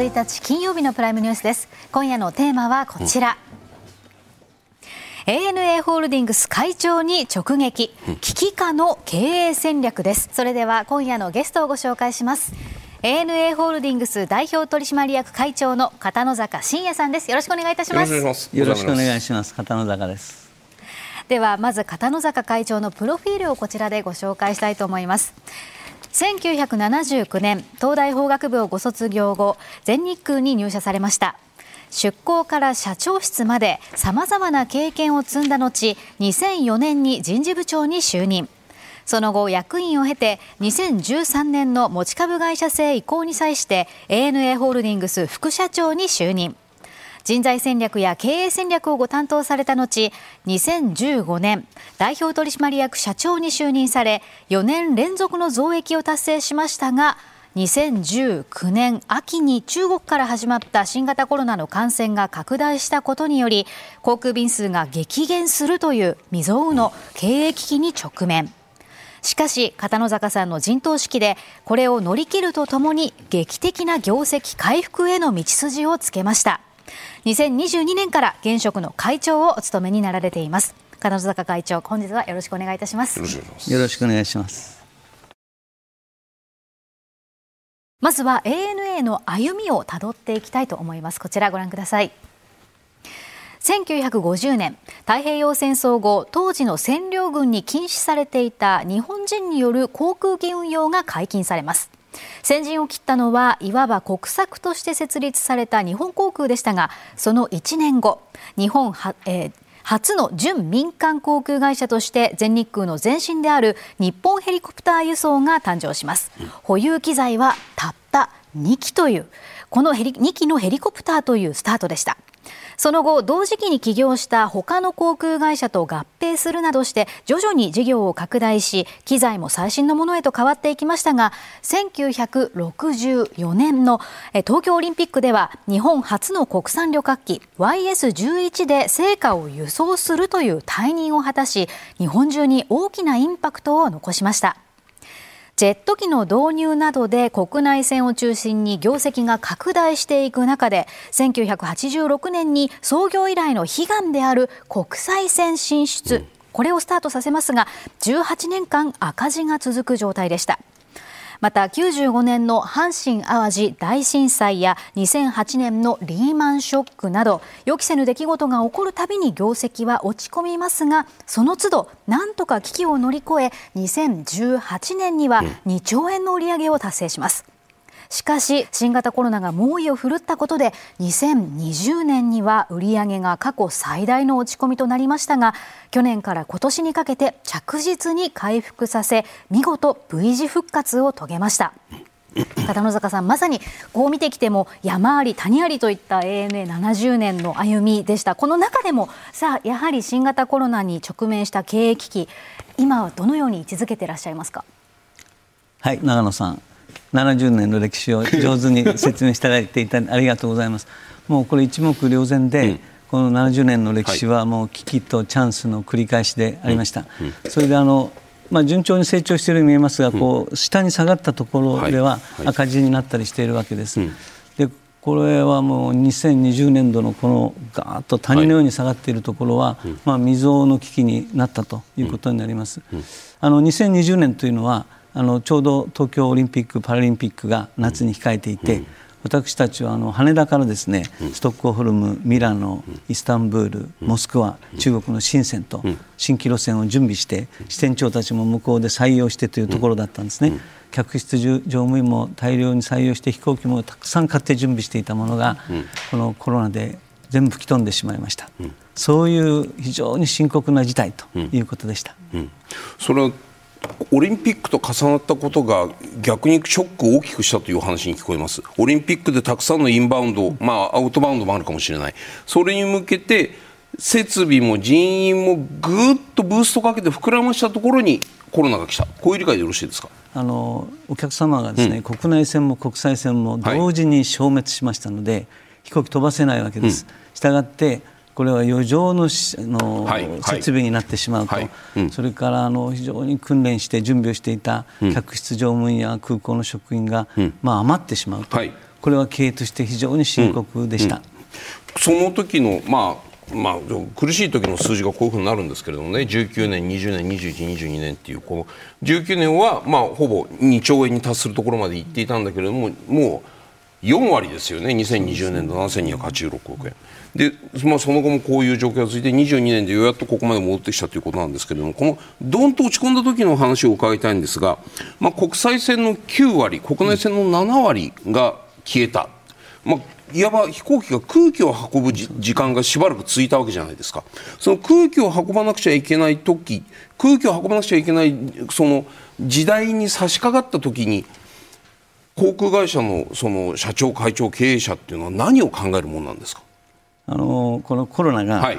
12月1日金曜日のプライムニュースです。今夜のテーマはこちら、うん、ANA ホールディングス会長に直撃。危機下の経営戦略です。それでは今夜のゲストをご紹介します。ANA ホールディングス代表取締役会長の片野坂真也さんです。よろしくお願いいたします。よろしくお願いします。片野坂です。ではまず片野坂会長のプロフィールをこちらでご紹介したいと思います1979年東大法学部をご卒業後全日空に入社されました。出向から社長室までさまざまな経験を積んだ後2004年に人事部長に就任。その後役員を経て2013年の持ち株会社制移行に際して ANA ホールディングス副社長に就任。人材戦略や経営戦略をご担当された後2015年代表取締役社長に就任され4年連続の増益を達成しましたが2019年秋に中国から始まった新型コロナの感染が拡大したことにより航空便数が激減するという未曾有の経営危機に直面。しかし片野坂さんの陣頭指揮でこれを乗り切るとともに劇的な業績回復への道筋をつけました。2022年から現職の会長をお務めになられています。金野坂会長本日はよろしくお願いいたします。よろしくお願いします。まずは ANA の歩みをたどっていきたいと思います。こちらご覧ください。1950年太平洋戦争後当時の占領軍に禁止されていた日本人による航空機運用が解禁されます先陣を切ったのはいわば国策として設立された日本航空でしたがその1年後日本は、えー初の準民間航空会社として全日空の前身である日本ヘリコプター輸送が誕生します、保有機材はたった2機というこのヘリ2機のヘリコプターというスタートでしたその後同時期に起業した他の航空会社と合併するなどして徐々に事業を拡大し機材も最新のものへと変わっていきましたが1964年の東京オリンピックでは日本初の国産旅客機 YS11 で成果を輸送するという退任を果たし日本中に大きなインパクトを残しました。ジェット機の導入などで国内線を中心に業績が拡大していく中で1986年に創業以来の悲願である国際線進出、これをスタートさせますが18年間赤字が続く状態でした。また95年の阪神・淡路大震災や2008年のリーマンショックなど予期せぬ出来事が起こるたびに業績は落ち込みますがその都度なんとか危機を乗り越え2018年には2兆円の売り上げを達成します。しかし新型コロナが猛威を振るったことで2020年には売上が過去最大の落ち込みとなりましたが去年から今年にかけて着実に回復させ見事 V 字復活を遂げました。片野坂さんまさにこう見てきても山あり谷ありといった ANA70 年の歩みでした。この中でもさあやはり新型コロナに直面した経営危機今はどのように位置づけていらっしゃいますか？はい長野さん。70年の歴史を上手に説明していただいていたありがとうございます。もうこれ一目瞭然で、うん、この70年の歴史はもう危機とチャンスの繰り返しでありました。それであのまあ、順調に成長しているように見えますが、こう下に下がったところでは赤字になったりしているわけです。でこれはもう2020年度のこのガーッと谷のように下がっているところは、まあ、未曾有の危機になったということになります。あの2020年というのはあのちょうど東京オリンピック・パラリンピックが夏に控えていて、私たちはあの羽田からですね、ストックホルム、ミラノ、イスタンブール、モスクワ、中国の深センと新規路線を準備して支店長たちも向こうで採用してというところだったんですね。客室乗務員も大量に採用して飛行機もたくさん買って準備していたものが、このコロナで全部吹き飛んでしまいました。そういう非常に深刻な事態ということでした。それはオリンピックと重なったことが逆にショックを大きくしたという話に聞こえます、オリンピックでたくさんのインバウンド、まあ、アウトバウンドもあるかもしれない、それに向けて設備も人員もぐっとブーストかけて膨らましたところにコロナが来た、こういう理解でよろしいですか？あのお客様がですね、うん、国内線も国際線も同時に消滅しましたので、はい、飛行機飛ばせないわけです。したがってこれは余剰のの、はい、設備になってしまうと、はい。うん、それからあの非常に訓練して準備をしていた客室乗務員や空港の職員が、うん、まあ、余ってしまうと、はい、これは経営として非常に深刻でした。その時の、まあまあ、苦しい時の数字がこういうふうになるんですけれどもね19年、20年、21、22年っていうこの19年は、まあ、ほぼ2兆円に達するところまでいっていたんだけれどももう4割ですよね。2020年度7286億円。で、まあ、その後もこういう状況が続いて22年でようやっとここまで戻ってきたということなんですけれどもこのどんと落ち込んだ時の話を伺いたいんですが、まあ、国際線の9割国内線の7割が消えた。まあいわば飛行機が空気を運ぶ時間がしばらく続いたわけじゃないですか。その空気を運ばなくちゃいけない時空気を運ばなくちゃいけないその時代に差し掛かった時に航空会社のその社長会長経営者っていうのは何を考えるものなんですか？あのこのコロナが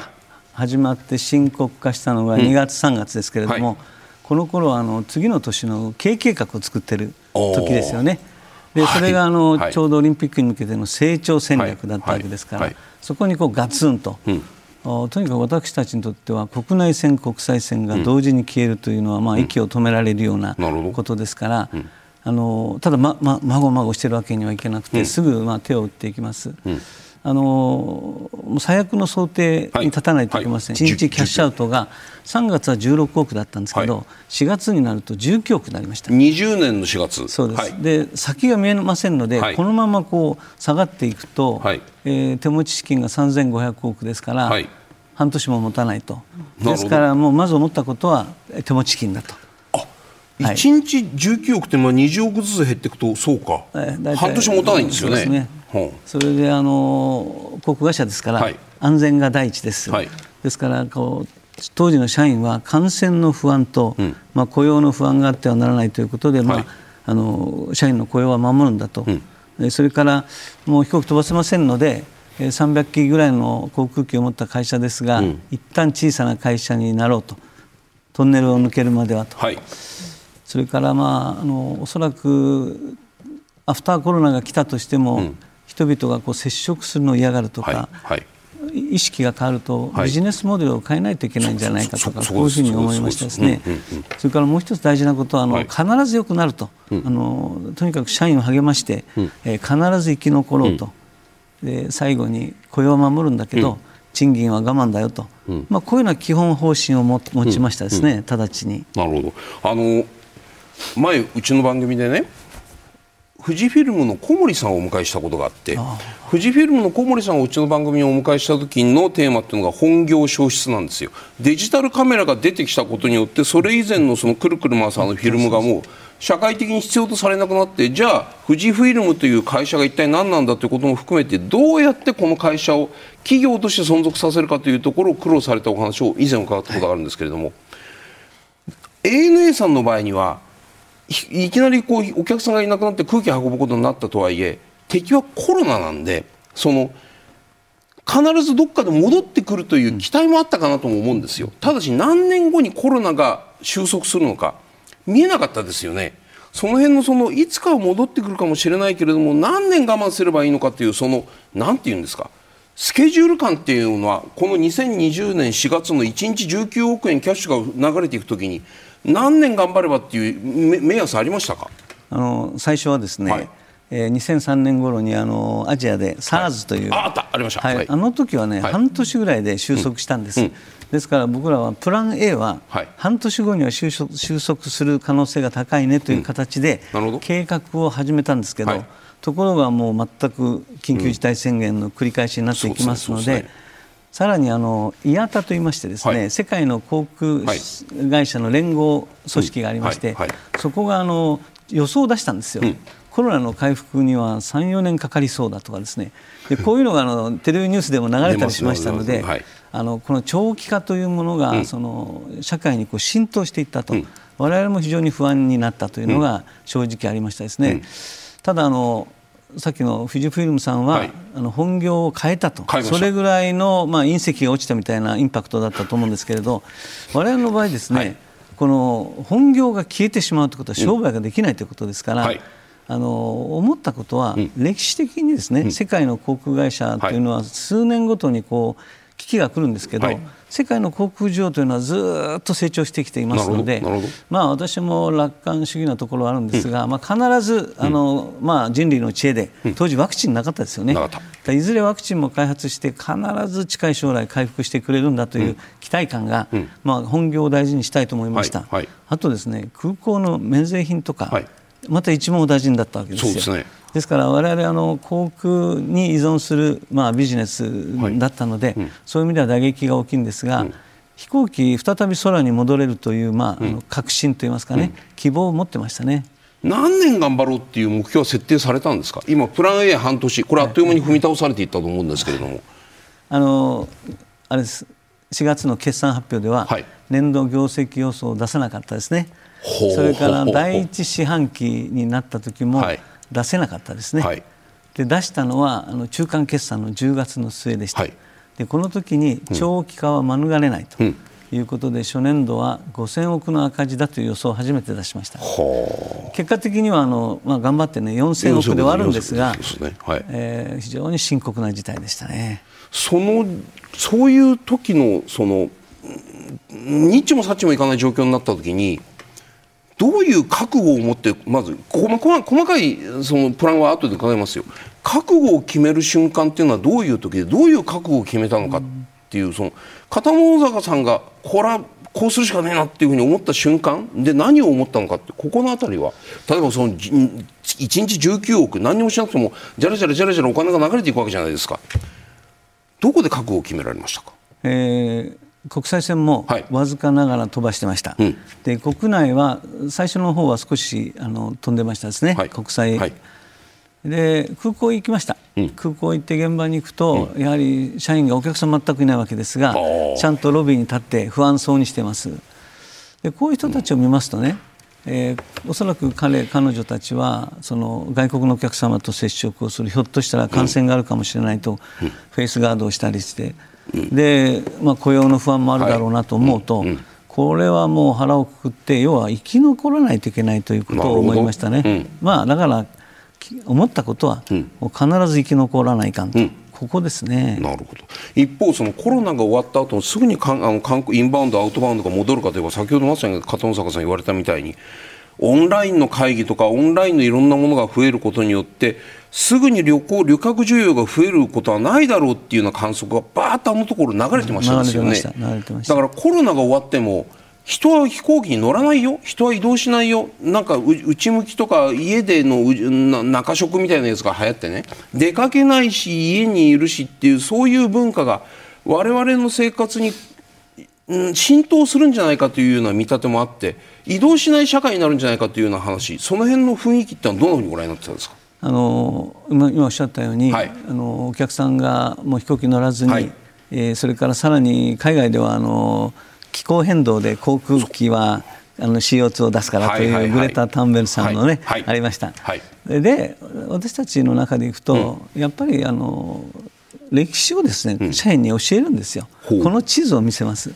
始まって深刻化したのが2月、3月ですけれども、はい、この頃はあの次の年の経営計画を作っている時ですよね。でそれがあの、はい、ちょうどオリンピックに向けての成長戦略だったわけですから、はい、そこにこうガツンと、うん、とにかく私たちにとっては国内線、国際線が同時に消えるというのは、うん、まあ、息を止められるようなことですから、うん、あのただ、まままごまごしてるわけにはいけなくて、すぐまあ手を打っていきます。あの最悪の想定に立たないといけません、はい。はい、1日キャッシュアウトが3月は16億だったんですけど、はい、4月になると19億になりました。20年の4月。そうです、はい、で先が見えませんので、はい、このままこう下がっていくと、はい、えー、手持ち資金が3500億ですから、半年も持たないと。ですからもうまず思ったことは手持ち金だと。1日19億ってまあ20億ずつ減っていくとそうか、半年持たないんですよね。それであの航空会社ですから、はい、安全が第一です、はい、ですからこう当時の社員は感染の不安と、うん、まあ、雇用の不安があってはならないということで、まあ、あの社員の雇用は守るんだと、うん、それからもう飛行機飛ばせませんので300機ぐらいの航空機を持った会社ですが、うん、一旦小さな会社になろうと。トンネルを抜けるまではと、はい、それから、まあ、あのおそらくアフターコロナが来たとしても、うん人々がこう接触するのを嫌がるとか、はいはい、意識が変わるとビジネスモデルを変えないといけないんじゃないかとか、こういうふうに思いましたですね、それからもう一つ大事なことはあの、必ず良くなると、あのとにかく社員を励まして、え必ず生き残ろうと、で最後に雇用を守るんだけど、賃金は我慢だよと、まあ、こういうような基本方針を持ちましたですね、直ちに。なるほど。あの前うちの番組でね富士フィルムの小森さんをお迎えしたことがあって富士フィルムの小森さんをうちの番組にお迎えした時のテーマっていうのが本業消失なんですよ。デジタルカメラが出てきたことによってそれ以前のそのくるくる回すあのフィルムがもう社会的に必要とされなくなってじゃあ富士フィルムという会社が一体何なんだということも含めてどうやってこの会社を企業として存続させるかというところを苦労されたお話を以前伺ったことがあるんですけれども ANA さんの場合にはいきなりこうお客さんがいなくなって空気を運ぶことになったとはいえ敵はコロナなんでその必ずどっかで戻ってくるという期待もあったかなとも思うんですよ。ただし何年後にコロナが収束するのか見えなかったですよね。その辺のそのいつかは戻ってくるかもしれないけれども何年我慢すればいいのかというその何て言うんですか。スケジュール感っていうのはこの2020年4月の1日19億円キャッシュが流れていくときに何年頑張ればっていう目安ありましたか？あの最初はですね、はい。えー、2003年頃にあのアジアで SARS という、はい、ああった。ありました、はい、あの時はね、はい、半年ぐらいで収束したんです、うん。うん、ですから僕らはプラン A は半年後には収束収束する可能性が高いねという形で計画を始めたんですけど、ところがもう全く緊急事態宣言の繰り返しになっていきますので。さらにあの IATA といいましてですね、はい、世界の航空会社の連合組織がありまして、そこがあの予想を出したんですよ。うん。コロナの回復には3、4年かかりそうだとかですね。でこういうのがあのテレビニュースでも流れたりしましたので、はい、あのこの長期化というものが、うん、その社会にこう浸透していったと、うん、我々も非常に不安になったというのが正直ありましたですね。うん、ただあのさっきの富士フイルムさんは、はい、あの本業を変えたと。それぐらいの、まあ、隕石が落ちたみたいなインパクトだったと思うんですけれど 我々の場合ですね、はい、この本業が消えてしまうということは商売ができないということですから、うんはい、あの思ったことは、うん、歴史的にですね、うん、世界の航空会社というのは数年ごとにこう危機が来るんですけど、世界の航空需要というのはずっと成長してきていますので、まあ、私も楽観主義なところはあるんですが、うん、まあ、必ずあの、うん、まあ、人類の知恵で当時ワクチンなかったですよね、いずれワクチンも開発して必ず近い将来回復してくれるんだという期待感が、うん、まあ、本業を大事にしたいと思いました、はいはい、あとですね空港の免税品とか、はい、また一網大臣だったわけですよ。ですから我々あの航空に依存する、まあ、ビジネスだったので、はいうん、そういう意味では打撃が大きいんですが、うん、飛行機再び空に戻れるという、まあ、うん、確信といいますかね、希望を持ってましたね。何年頑張ろうっていう目標は設定されたんですか？今プラン A 半年これあっという間に踏み倒されていったと思うんですけれども、はい、あのあれです。4月の決算発表では、はい、年度業績予想を出さなかったですね。それから第一四半期になった時も、はい出せなかったですね、はい、で出したのはあの中間決算の10月の末でした、はい、でこの時に長期化は免れないと。いうことで初年度は5000億の赤字だという予想を初めて出しました。結果的にはあの、まあ、頑張ってね4000億ではあるんですが、ね。はい。えー、非常に深刻な事態でしたね。そのそういう時のそのニッチもサッチもいかない状況になった時にどういう覚悟を持ってまず細かいそのプランは後で伺いますよ。覚悟を決める瞬間っていうのはどういう時でどういう覚悟を決めたのかっていうその片野坂さんがこれはこうするしかねえなっていうふうに思った瞬間で何を思ったのかってここの辺りは例えばその1日19億何もしなくてもじゃらじゃらじゃらじゃらお金が流れていくわけじゃないですか。どこで覚悟を決められましたか、えー国際線もわずかながら飛ばしてました、はい、で国内は最初の方は少しあの飛んでましたですね、はい、国際、はい、で空港行きました、うん、空港行って現場に行くと、うん、やはり社員がお客さん全くいないわけですがちゃんとロビーに立って不安そうにしてます。でこういう人たちを見ますとね、えー、おそらく彼彼女たちはその外国のお客様と接触をする。ひょっとしたら感染があるかもしれないと、うん、フェイスガードをしたりしてで、まあ、雇用の不安もあるだろうなと思うと、これはもう腹をくくって要は生き残らないといけないということを思いましたね。まあ、だから思ったことは、必ず生き残らないかんと。ここですね。なるほど。一方、そのコロナが終わった後すぐにかんあの韓国インバウンド、アウトバウンドが戻るかといえば先ほどまさに片野坂さん言われたみたいにオンラインの会議とかオンラインのいろんなものが増えることによってすぐに旅行、旅客需要が増えることはないだろうっていうような観測がばーっとあのところ流れてましたよね。だからコロナが終わっても人は飛行機に乗らないよ人は移動しないよなんか内向きとか家での中食みたいなやつが流行ってね出かけないし家にいるしっていうそういう文化が我々の生活に、うん、浸透するんじゃないかというような見立てもあって移動しない社会になるんじゃないかというような話その辺の雰囲気ってのはどのようにご覧になってたんですか？あの今おっしゃったように、はい、あのお客さんがもう飛行機乗らずに、はい、えー、それからさらに海外ではあの気候変動で航空機はあの CO2 を出すからというグレタ・タンベルさんのね、ありました。はい、で私たちの中でいくと、うん、やっぱりあの歴史をですね、うん、社員に教えるんですよ。この地図を見せます。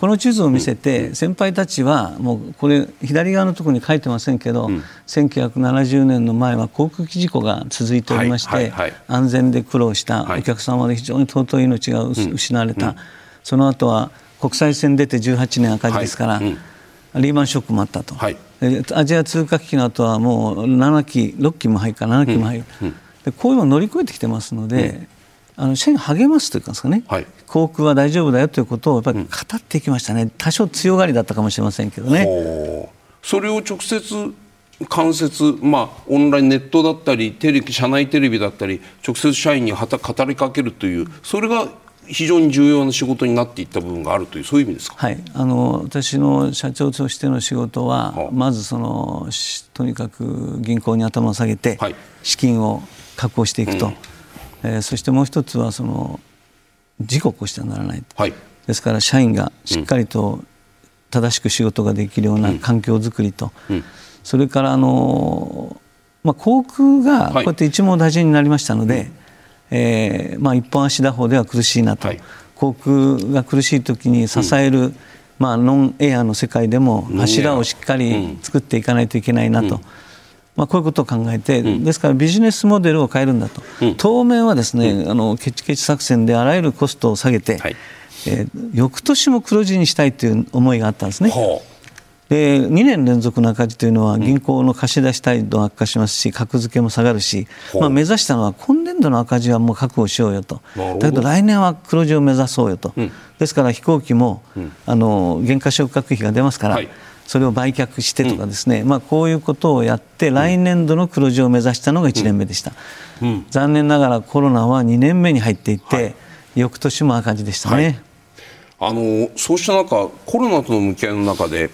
この地図を見せて先輩たちはもうこれ左側のところに書いてませんけど、うん、1970年の前は航空機事故が続いておりまして、安全で苦労したお客様で非常に尊い命が失われた、その後は国際線出て18年赤字ですから、リーマンショックもあったと、アジア通貨危機の後はもう7期6期も入るから7期も入る、でこういうのを乗り越えてきてますので、あの社員励ますというかですかね、はい、航空は大丈夫だよということをやっぱり語っていきましたね、うん、多少強がりだったかもしれませんけどね。それを直接間接、まあ、オンラインネットだったりテレビ社内テレビだったり直接社員にはた語りかけるというそれが非常に重要な仕事になっていった部分があるというそういう意味ですか、はい、あの私の社長としての仕事は、はあ、まずそのとにかく銀行に頭を下げて、資金を確保していくと。うん。えー、そしてもう一つはその事故を起こしてはならない、はい、ですから社員がしっかりと正しく仕事ができるような環境づくりと、うん。うん、それからあの、まあ、航空がこうやって一網打尽になりましたので、はい、えー、まあ、一本足打法では苦しいなと、はい、航空が苦しい時に支える、うん、まあ、ノンエアの世界でも柱をしっかり作っていかないといけないなと。まあ、こういうことを考えて、うん、ですからビジネスモデルを変えるんだと、うん、当面はですね、うん、あのケチケチ作戦であらゆるコストを下げて、はい、えー、翌年も黒字にしたいという思いがあったんですね。はあで2年連続の赤字というのは銀行の貸し出し態度悪化しますし格付けも下がるし、まあ、目指したのは今年度の赤字はもう確保しようよと。だけど来年は黒字を目指そうよと、うん、ですから飛行機も、うん、あの減価償却費が出ますから、はい、それを売却してとかですね、うん、まあ、こういうことをやって来年度の黒字を目指したのが1年目でした、残念ながらコロナは2年目に入っていって、はい、翌年も赤字でしたね。はい、あのそうした中コロナとの向き合いの中で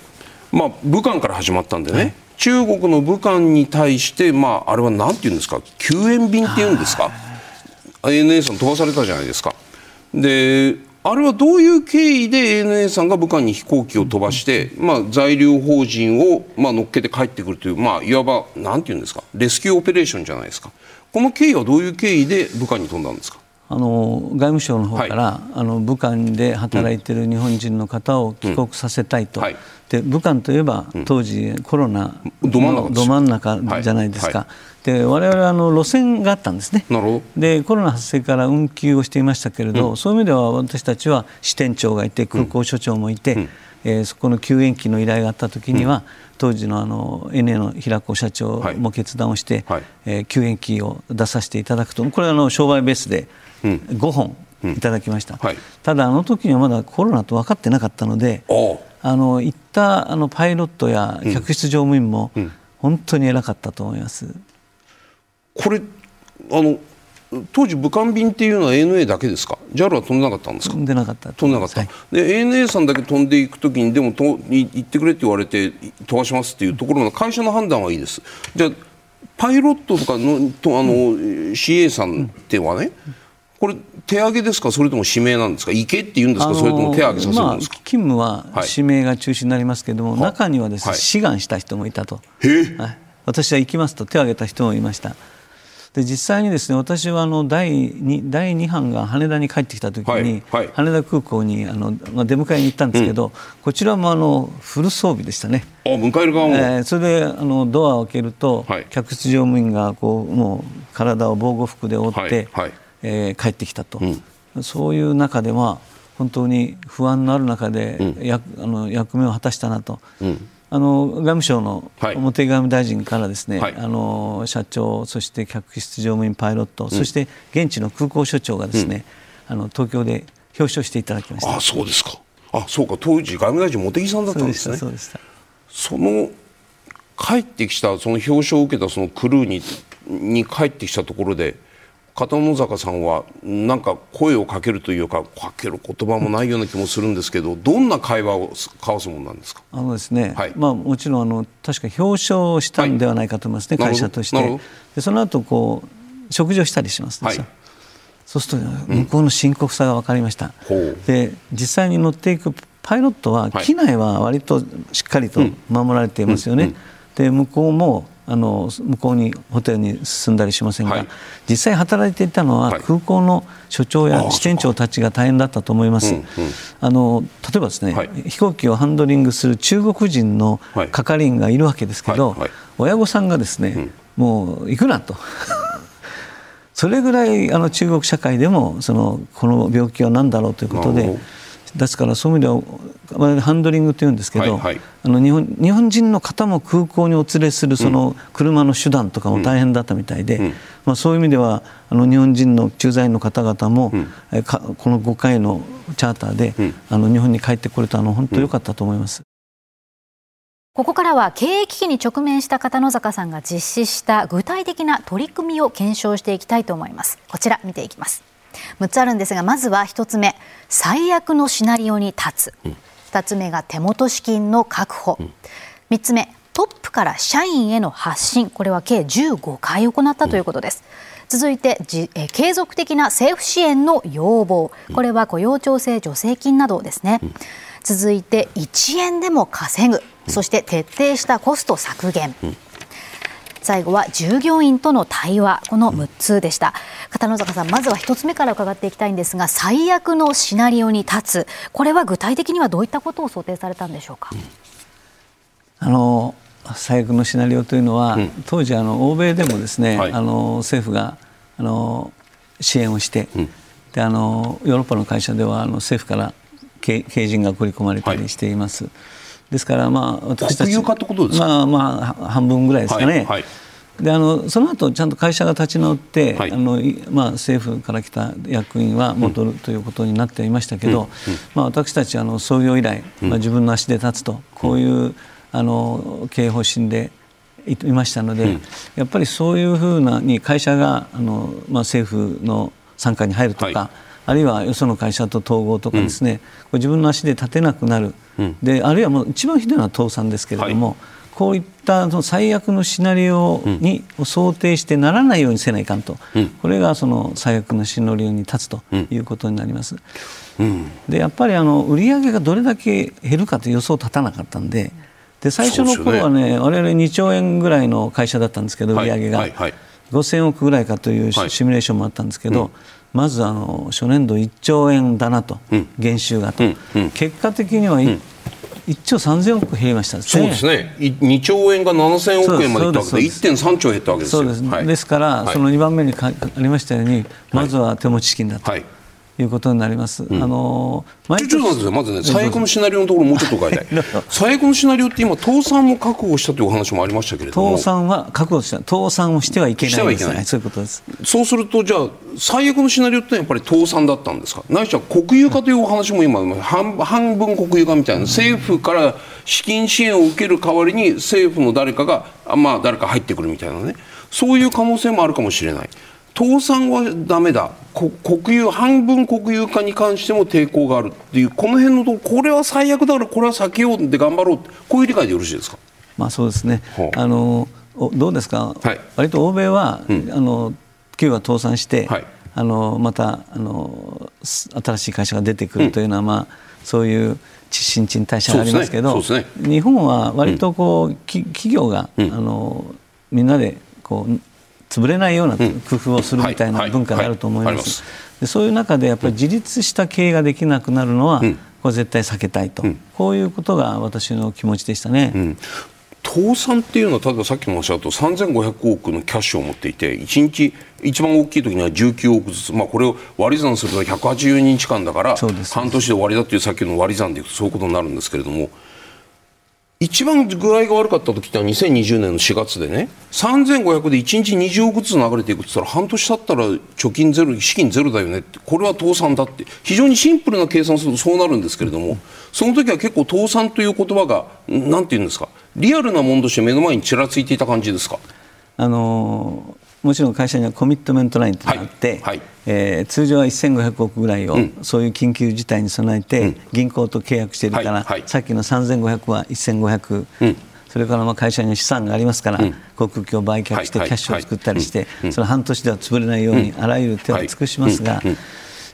まあ、武漢から始まったんでね、はい、中国の武漢に対して、まあ、あれはなんていうんですか？救援便っていうんですか？ANA さん飛ばされたじゃないですか。であれはどういう経緯で ANA さんが武漢に飛行機を飛ばして、まあ、在留邦人を、まあ、乗っけて帰ってくるという、まあ、いわばなんていうんですかレスキューオペレーションじゃないですか。この経緯はどういう経緯で武漢に飛んだんですか？あの外務省の方から、はい、あの武漢で働いている日本人の方を帰国させたいと、うんはい、で武漢といえば当時コロナのど真ん中じゃないですか。で我々あの路線があったんですね。でコロナ発生から運休をしていましたけれど、うん、そういう意味では私たちは支店長がいて空港所長もいて、うん、えー、そこの救援機の依頼があった時には、うん、当時のあの NA の平子社長も決断をして、はい、えー、救援機を出させていただくと。これはあの商売ベースで5本いただきました、はい、ただあの時にはまだコロナと分かってなかったのであの行ったあのパイロットや客室乗務員も本当に偉かったと思います。これあの当時武漢便っていうのは ANA だけですか？JAL は飛んでなかったんですか？飛んでなかった。飛んでなかった、はい、で ANA さんだけ飛んでいくときにでもと行ってくれって言われて飛ばしますっていうところの会社の判断はいいです。じゃあパイロットとかのとあの、うん、CA さんってはね、うんこれ手上げですか？それとも指名なんですか？行けって言うんですか？それとも手上げさせるんですか、まあ、勤務は指名が中心になりますけれども、は。い、中にはですね、はい、志願した人もいたと、はい、私は行きますと手を挙げた人もいました。で実際にですね私はあの第 2, 第2班が羽田に帰ってきた時に、はい、羽田空港にあの、まあ、出迎えに行ったんですけど、うん、こちらもあのフル装備でしたね。あ迎える側も、えー、それであのドアを開けると、客室乗務員がこうもう体を防護服で覆って、はいえー、帰ってきたと、うん、そういう中では本当に不安のある中で、うん、やあの役目を果たしたなと。うん。あの外務省の表外務大臣からですね、はい、あの社長、そして客室乗務員、パイロット、うん、そして現地の空港所長がですね、うん、あの東京で表彰していただきました。あそうですか、あそうか、当時、外務大臣、茂木さんだったんですね。そうでした。その帰ってきた、その表彰を受けたそのクルーにに帰ってきたところで、片野坂さんはなんか声をかけるというかかける言葉もないような気もするんですけどどんな会話を交わすものなんですか？あのですね、はい、まあ、もちろんあの確か表彰したんではないかと思いますね、はい、会社として。でその後こう食事をしたりしますはい、そうすると向こうの深刻さが分かりました、う。ん、で実際に乗っていくパイロットは機内は割としっかりと守られていますよね、で向こうもあの向こうにホテルに進んだりしませんが、はい、実際働いていたのは空港の所長や支店長たちが大変だったと思います。うんうん、あの例えばですね、はい、飛行機をハンドリングする中国人の係員がいるわけですけど、親御さんがですね、うん、もう行くなと。それぐらいあの中国社会でもそのこの病気は何だろうということでですからそういう意味ではハンドリングというんですけど、はいはい、あの日本日本人の方も空港にお連れするその車の手段とかも大変だったみたいで、うん、まあ、そういう意味ではあの日本人の駐在員の方々も、うん、えこの5回のチャーターで、うん、あの日本に帰ってこれたのは本当良かったと思います。ここからは経営危機に直面した片野坂さんが実施した具体的な取り組みを検証していきたいと思います。こちら見ていきます。6つあるんですがまずは1つ目。最悪のシナリオに立つ、うん、2つ目が手元資金の確保、うん、3つ目トップから社員への発信。これは計15回行ったということです。うん、続いてじえ継続的な政府支援の要望。これは雇用調整助成金などですね、続いて1円でも稼ぐ。そして徹底したコスト削減、最後は従業員との対話この6つでした、片野坂さんまずは1つ目から伺っていきたいんですが最悪のシナリオに立つ。これは具体的にはどういったことを想定されたんでしょうか、あの最悪のシナリオというのは、うん、当時あの欧米でもですね、はい、あの政府があの支援をして、うん、であのヨーロッパの会社ではあの政府から経人が送り込まれたりしています。はい、ですからまあ私たち。国有化ってことですか？まあまあ半分ぐらいですかね。はいはい。であのその後ちゃんと会社が立ち直って、はい、あのまあ、政府から来た役員は戻るということになっていましたけど、うんうん、まあ、私たちあの創業以来、まあ、自分の足で立つとこういうあの経営方針でいましたので、うん、やっぱりそういうふうなに会社があの、まあ、政府の傘下に入るとか、はい、あるいはよその会社と統合とかですね、うん、自分の足で立てなくなる、うん、であるいはもう一番ひどいのは倒産ですけれども、はい。こういったその最悪のシナリオに、を想定してならないようにせないかんと、うん、これがその最悪のシナリオに立つということになります。うん、でやっぱりあの売上がどれだけ減るかという予想立たなかったんでで最初の頃はね、ね。我々2兆円ぐらいの会社だったんですけど、売上が、はい。はい、5000億ぐらいかというシミュレーションもあったんですけど、はいうんまずあの初年度1兆円だなと、うん、減収がと、うんうん、結果的には、1兆3000億減りました、ね、そうですね、2兆円が7000億円までいったわけで、1.3兆減ったわけですよ。そうです、はい、ですから、はい、その2番目にありましたように、まずは手持ち資金だと。はいいうことになります。うん、あの毎年ちょっとまずね最悪のシナリオのところもうちょっと伺い たい。最悪のシナリオって今倒産も確保したという話もありましたけれども。倒産は確保した倒産をしてはいけないです、ね、そういうことです。そうするとじゃあ最悪のシナリオってやっぱり倒産だったんですか？ないしは国有化というお話も今半半分国有化みたいな政府から資金支援を受ける代わりに政府の誰かがまあ誰か入ってくるみたいなねそういう可能性もあるかもしれない。倒産はだめだ。国有半分国有化に関しても抵抗があるっていう。この辺のとこれは最悪だからこれは避けようで頑張ろうこういう理解でよろしいですか、まあ、そうですね。あのどうですか、はい、割と欧米は、うん、あの企業が倒産して、はい、あのまたあの新しい会社が出てくるというのは、うん、まあ、そういう新陳代謝がありますけど、ね。ね、日本は割とこう、うん、企業が、あのみんなでこう潰れないような工夫をするみたいな文化があると思います。でそういう中でやっぱり自立した経営ができなくなるのは、これ絶対避けたいと、こういうことが私の気持ちでしたね。倒産っていうのは例えばさっきもおっしゃった3500億のキャッシュを持っていて1日一番大きい時には19億ずつ、まあ、これを割り算すると180日間だから半年で終わりだっていうさっきの割り算でいくとそういうことになるんですけれども一番具合が悪かった時ってのは2020年の4月でね3500で1日20億ずつ流れていくって言ったら半年経ったら貯金ゼロ資金ゼロだよねってこれは倒産だって。非常にシンプルな計算するとそうなるんですけれどもその時は結構倒産という言葉が何て言うんですか？リアルなものとして目の前にちらついていた感じですか？あのーもちろん会社にはコミットメントラインというのがあって、はい。はい、えー、通常は1500億ぐらいを、うん、そういう緊急事態に備えて、銀行と契約しているから、はい、さっきの3500は1500、うん、それからまあ会社には資産がありますから、航空機を売却してキャッシュを作ったりして、その半年では潰れないようにあらゆる手を尽くしますが、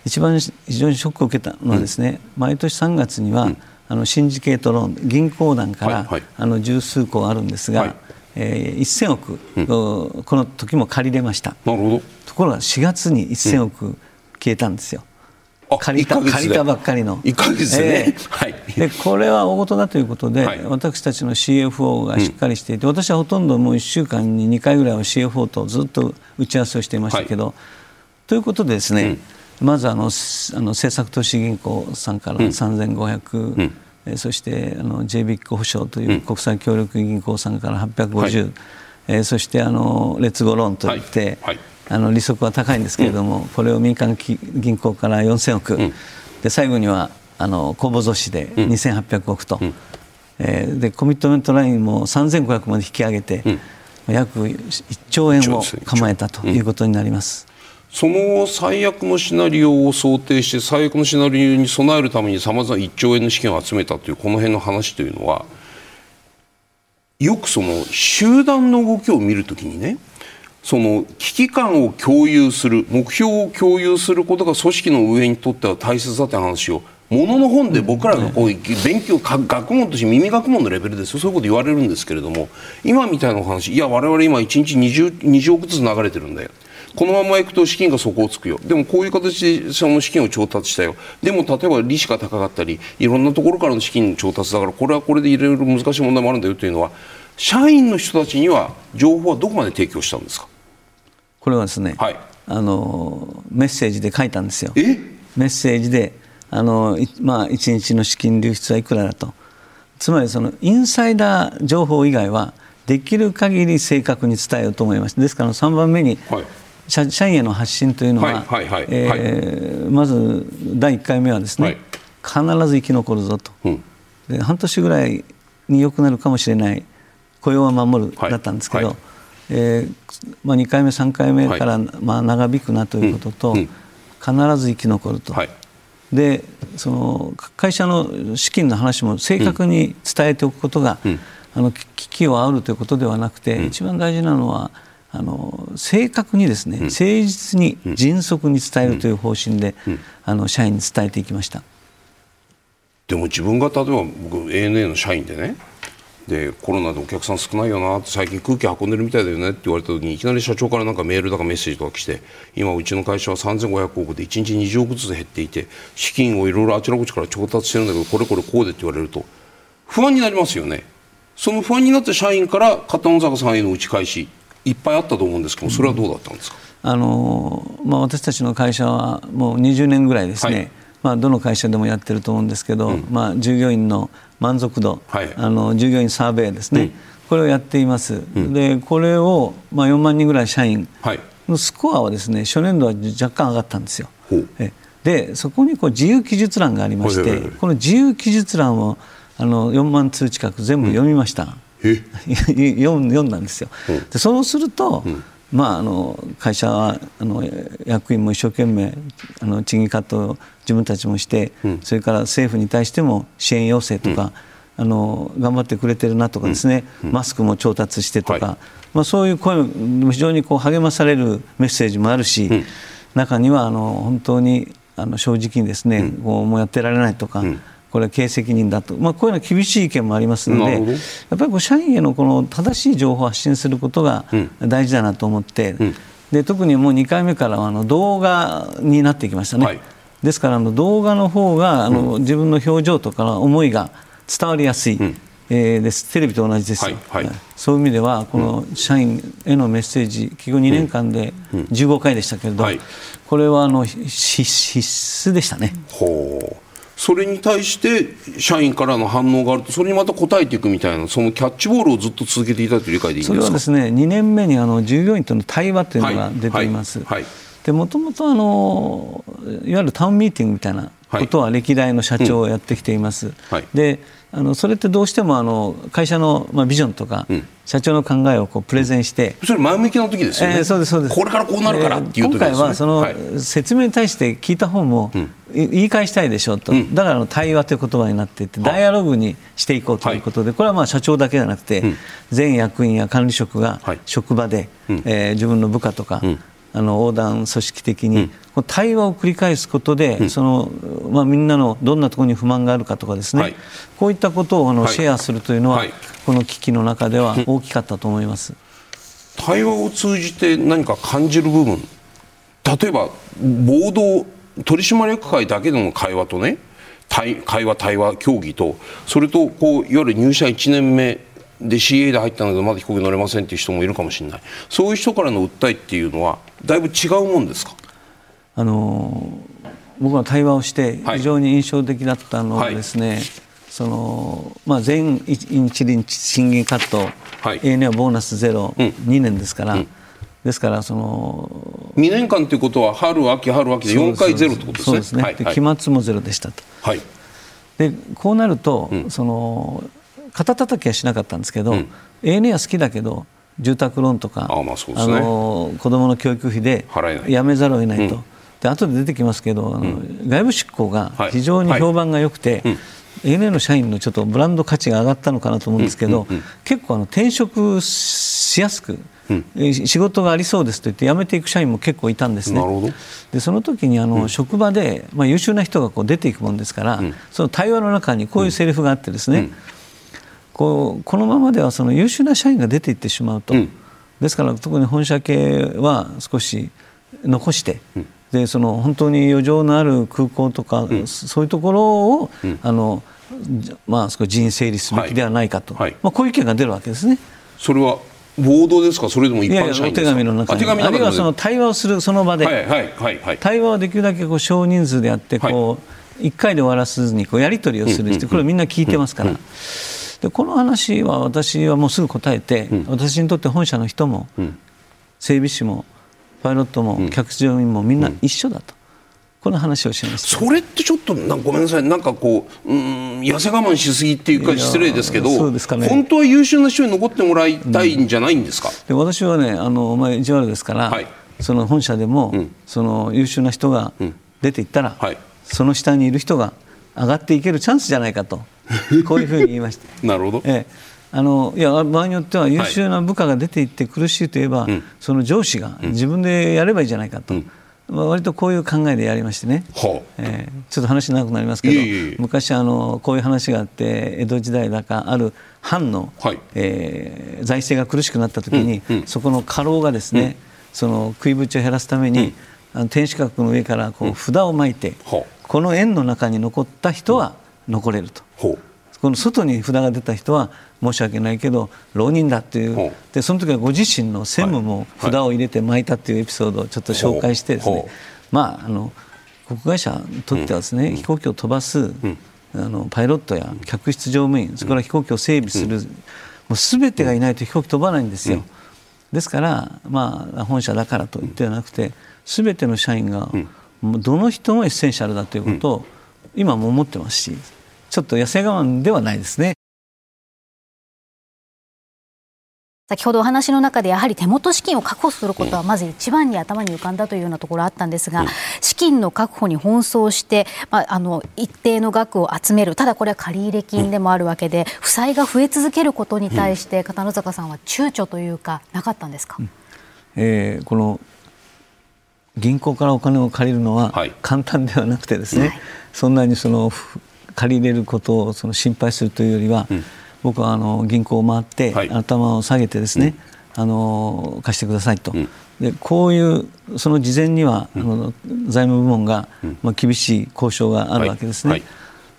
一番非常にショックを受けたのはですね、毎年3月には、あのシンジケートローン銀行団から、あの十数個あるんですが、えー、1000億、うん、この時も借りれました。なるほどところが4月に1000億消えたんですよ、うん、借りた借りたばっかりの。1か月でね、えー、はい、でこれは大事だということで、はい、私たちの CFO がしっかりしていて、うん、私はほとんどもう1週間に2回ぐらいは CFO とずっと打ち合わせをしていましたけど、はい、ということでですね、まずあのあの政策投資銀行さんから3500、うん。えそしてあの JBIC 保証という国際協力銀行さんから850、うんえー、そしてあのレッツゴーローンといって、はい。はい、あの利息は高いんですけれども、うん、これを民間銀行から4000億、うん、で最後にはあの公募増資で2800億と、うん、えー、でコミットメントラインも3500まで引き上げて、約1兆円を構えたということになります。その最悪のシナリオを想定して最悪のシナリオに備えるためにさまざま1兆円の資金を集めたというこの辺の話というのはよくその集団の動きを見るときにねその危機感を共有する目標を共有することが組織の運営にとっては大切だという話をものの本で僕らがこう勉強学問として耳学問のレベルですよ。そういうこと言われるんですけれども今みたいな話いや我々今1日 20, 20億ずつ流れてるんだよ。このままいくと資金が底をつくよ。でもこういう形でその資金を調達したよ。でも例えば利子が高かったりいろんなところからの資金調達だからこれはこれでいろいろ難しい問題もあるんだよというのは社員の人たちには情報はどこまで提供したんですか？これはですね、はい、あのメッセージで書いたんですよ。メッセージであのまあ、1日の資金流出はいくらだと。つまりそのインサイダー情報以外はできる限り正確に伝えようと思います。ですから3番目に、はい。社社員への発信というのはまず第1回目はですね、はい、必ず生き残るぞと、うん、で半年ぐらいに良くなるかもしれない雇用は守る、だったんですけど、はい、えー、まあ、2回目、3回目から、まあ、長引くなということと、うんうん、必ず生き残ると。でその会社の資金の話も正確に伝えておくことが、あの危機を煽るということではなくて、一番大事なのはあの正確にですね、誠実に迅速に伝えるという方針で、あの社員に伝えていきました。でも自分が例えば僕 ANA の社員でねでコロナでお客さん少ないよなって最近空気運んでるみたいだよねって言われた時にいきなり社長からなんかメールだかメッセージとか来て今うちの会社は3500億で1日20億ずつ減っていて資金をいろいろあちらこちから調達してるんだけどこれこれこうでって言われると不安になりますよね。その不安になった社員から片野坂さんへの打ち返しいっぱいあったと思うんですけどそれはどうだったんですか、あのまあ、私たちの会社はもう20年ぐらいですね、はい、まあ、どの会社でもやってると思うんですけど、うん、まあ、従業員の満足度、はい、あの従業員サーベイですね、うん、これをやっています、うん、でこれを、まあ、4万人ぐらい社員のスコアはですね初年度は若干上がったんですよ。えでそこにこう自由記述欄がありまして、この自由記述欄をあの4万通近く全部読みました。読んだんですよ。でそうすると、まあ、あの会社はあの役員も一生懸命あの賃金カットを自分たちもして、うん、それから政府に対しても支援要請とか、うん、あの頑張ってくれてるなとかですね、うん、マスクも調達してとか、はい、まあ、そういう声も非常にこう励まされるメッセージもあるし、中にはあの本当にあの正直にですね、こうもうやってられないとか。これは経営責任だと、まあ、こういうの厳しい意見もありますので、やっぱりこう社員へのこの正しい情報を発信することが大事だなと思って、うん、で特にもう2回目からはあの動画になってきましたね。はい、ですからあの動画の方があの、自分の表情とか思いが伝わりやすい、うん、えー、です。テレビと同じですよ、はいはい、そういう意味ではこの社員へのメッセージ企業2年間で15回でしたけれど、これはあの必須でしたね。ほうそれに対して社員からの反応があるとそれにまた答えていくみたいなそのキャッチボールをずっと続けていたという理解でいいんですか？それはですね2年目にあの従業員との対話というのが出ています。はいはいでもともとあのいわゆるタウンミーティングみたいなことは歴代の社長をやってきています。はい。うん、であのそれってどうしてもあの会社の、まあ、ビジョンとか、うん、社長の考えをこうプレゼンして、それ前向きな時ですよね、えー、そうですそうです。これからこうなるからっていう時ね、今回はその、説明に対して聞いた方も、うん、言い返したいでしょうと、うん、だから対話という言葉になっていて、ダイアログにしていこうということで、これはまあ社長だけじゃなくて、全役員や管理職が職場で、はい、えー、自分の部下とか、あの横断組織的に、うん、対話を繰り返すことで、うん、そのまあ、みんなのどんなところに不満があるかとかですね、はい、こういったことをあの、はい、シェアするというのは、はい、この危機の中では大きかったと思います、対話を通じて何か感じる部分。例えば暴動取締役会だけでの会話とね対会話対話協議とそれとこういわゆる入社1年目で CA で入ったのでまだ飛行機乗れませんっていう人もいるかもしれない。そういう人からの訴えっていうのはだいぶ違うもんですか？あの僕は対話をして非常に印象的だったのはですね、はい、そのまあ、全一輪賃金カット、はい、ANA はボーナスゼロ、うん、2年ですから、うん、ですからその2年間ということは春秋春秋で4回ゼロってことですね？そうですね、はい、期末もゼロでしたと、はい、でこうなると、うん、その肩たたきはしなかったんですけど、うん、ANA は好きだけど住宅ローンとかあ、まあそうですね、あの子どもの教育費でやめざるを得ないと、うん、で後で出てきますけど、あの外部執行が非常に評判が良くて、はい。はい ANA の社員のちょっとブランド価値が上がったのかなと思うんですけど、うんうんうん、結構あの転職しやすく、うん、仕事がありそうですと言って辞めていく社員も結構いたんですね。でその時にあの、うん、職場で、まあ、優秀な人がこう出ていくもんですから、うん、その対話の中にこういうセリフがあってですね、こうこのままではその優秀な社員が出ていってしまうと、うん、ですから特に本社系は少し残して、うん、でその本当に余剰のある空港とか、うん、そういうところを、あのまあ、少し人整理すべきではないかと、はい。はい、まあ、こういう意見が出るわけですね。それは暴動ですか、それでも一般社員お手紙の中に、あるいはその対話をするその場で、はいはいはいはい、対話をできるだけこう少人数でやってこう、1回で終わらずにこうやり取りをする人これみんな聞いてますから。でこの話は私はもうすぐ答えて、私にとって本社の人も、整備士もパイロットも客乗員もみんな一緒だと。この話をします。それってちょっとごめんなさい。なんかこううん痩せ我慢しすぎっていうか失礼ですけどそうですか、ね、本当は優秀な人に残ってもらいたいんじゃないんですか、で私はねあの、まあ、意地悪ですから、はい、その本社でも、うん、その優秀な人が出ていったら、うんはい、その下にいる人が上がっていけるチャンスじゃないかと こういうふうに言いました。なるほど、ええ。あのいや場合によっては優秀な部下が出ていって苦しいといえば、はい、その上司が自分でやればいいじゃないかと。うん。割とこういう考えでやりましてね、はあ、えー、ちょっと話長くなりますけど、いいい昔あのこういう話があって江戸時代だかある藩の、はい、えー、財政が苦しくなった時に、うんうん、そこの家老がですね、うん、その食いぶちを減らすために、うん、あの天守閣の上からこう札をまいて、はあ、この円の中に残った人は残れると。この外に札が出た人は申し訳ないけど浪人だっていう。でその時はご自身の専務も札を入れて巻いたっていうエピソードをちょっと紹介してですね、まああの国会社にとってはですね、飛行機を飛ばす、あのパイロットや客室乗務員それから飛行機を整備する、もう全てがいないと飛行機飛ばないんですよ。ですから、まあ、本社だからといってはなくて全ての社員が、どの人もエッセンシャルだということを今も思ってますしちょっと痩せ我慢ではないですね。先ほどお話の中でやはり手元資金を確保することはまず一番に頭に浮かんだというようなところあったんですが、資金の確保に奔走して、まあ、あの一定の額を集める。ただこれは借入金でもあるわけで負債が増え続けることに対して片野坂さんは躊躇というかなかったんですか、うん、えー、この銀行からお金を借りるのは簡単ではなくてですね、はい、そんなにその借りれることをその心配するというよりは、うん。僕はあの銀行を回って、頭を下げてですね、うん、あの貸してくださいと、うん、でこういうその事前には、あの財務部門が、まあ、厳しい交渉があるわけですね。はい。はい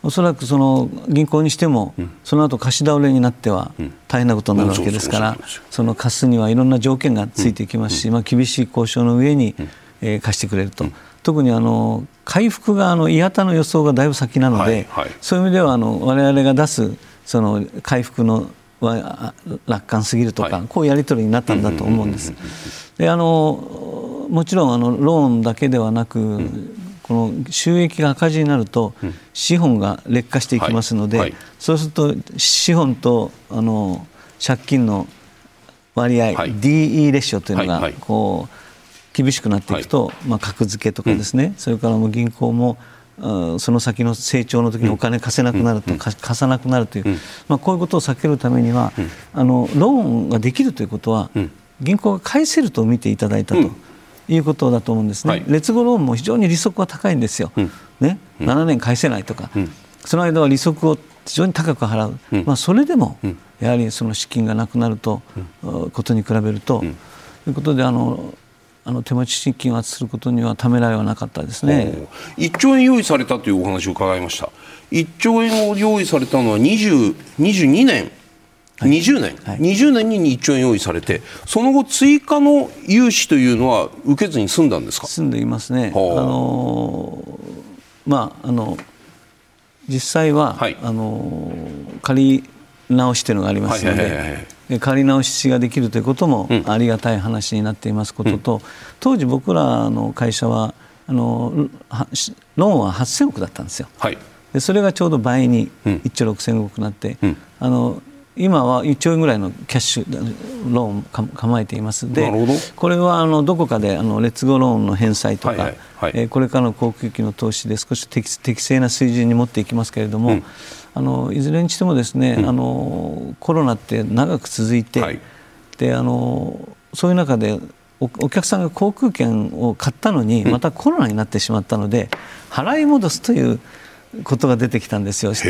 おそらくその銀行にしても、その後貸し倒れになっては大変なことになるわけですから、その貸すにはいろんな条件がついてきますし、まあ、厳しい交渉の上に、えー、貸してくれると、特にあの回復があの嫌たの予想がだいぶ先なので、そういう意味ではあの我々が出すその回復のは楽観すぎるとか、はい、こういうやり取りになったんだと思うんです。であのもちろんあのローンだけではなく、うん、この収益が赤字になると、うん、資本が劣化していきますので、はい。はい、そうすると資本とあの借金の割合、DE レシオというのがこう厳しくなっていくと、まあ、格付けとかですね、それからもう銀行もその先の成長の時にお金貸せなくなると、貸さなくなるという、まあ、こういうことを避けるためには、あのローンができるということは、銀行が返せると見ていただいたと。いうことだと思うんですね、はい、劣後ローンも非常に利息は高いんですよ、ね、7年返せないとか、その間は利息を非常に高く払う、まあ、それでもやはりその資金がなくなると、ことに比べると、ということであのあの手持ち資金をすることにはためらいはなかったですね。1兆円用意されたというお話を伺いました。1兆円を用意されたのは20 22年。はい、20年、はい、20年に1兆円用意されて、その後、追加の融資というのは受けずに済んだんですか？済んでいますね、あのまあ、あの実際は、はい、あの借り直しというのがありますので、借り直しができるということもありがたい話になっていますことと、うん、当時僕らの会社はあのローンは8000億だったんですよ、はい、でそれがちょうど倍に1兆6000億になって、うん、あの今は1兆円ぐらいのキャッシュローンを構えています。でこれはあのどこかであの劣後ローンの返済とか、はいはいはい、えー、これからの航空機の投資で少し適適正な水準に持っていきますけれども、うん、あのいずれにしてもですね、うん、あのコロナって長く続いて、はい、であのそういう中でおお客さんが航空券を買ったのにまたコロナになってしまったので、払い戻すということが出てきたんですよ。だか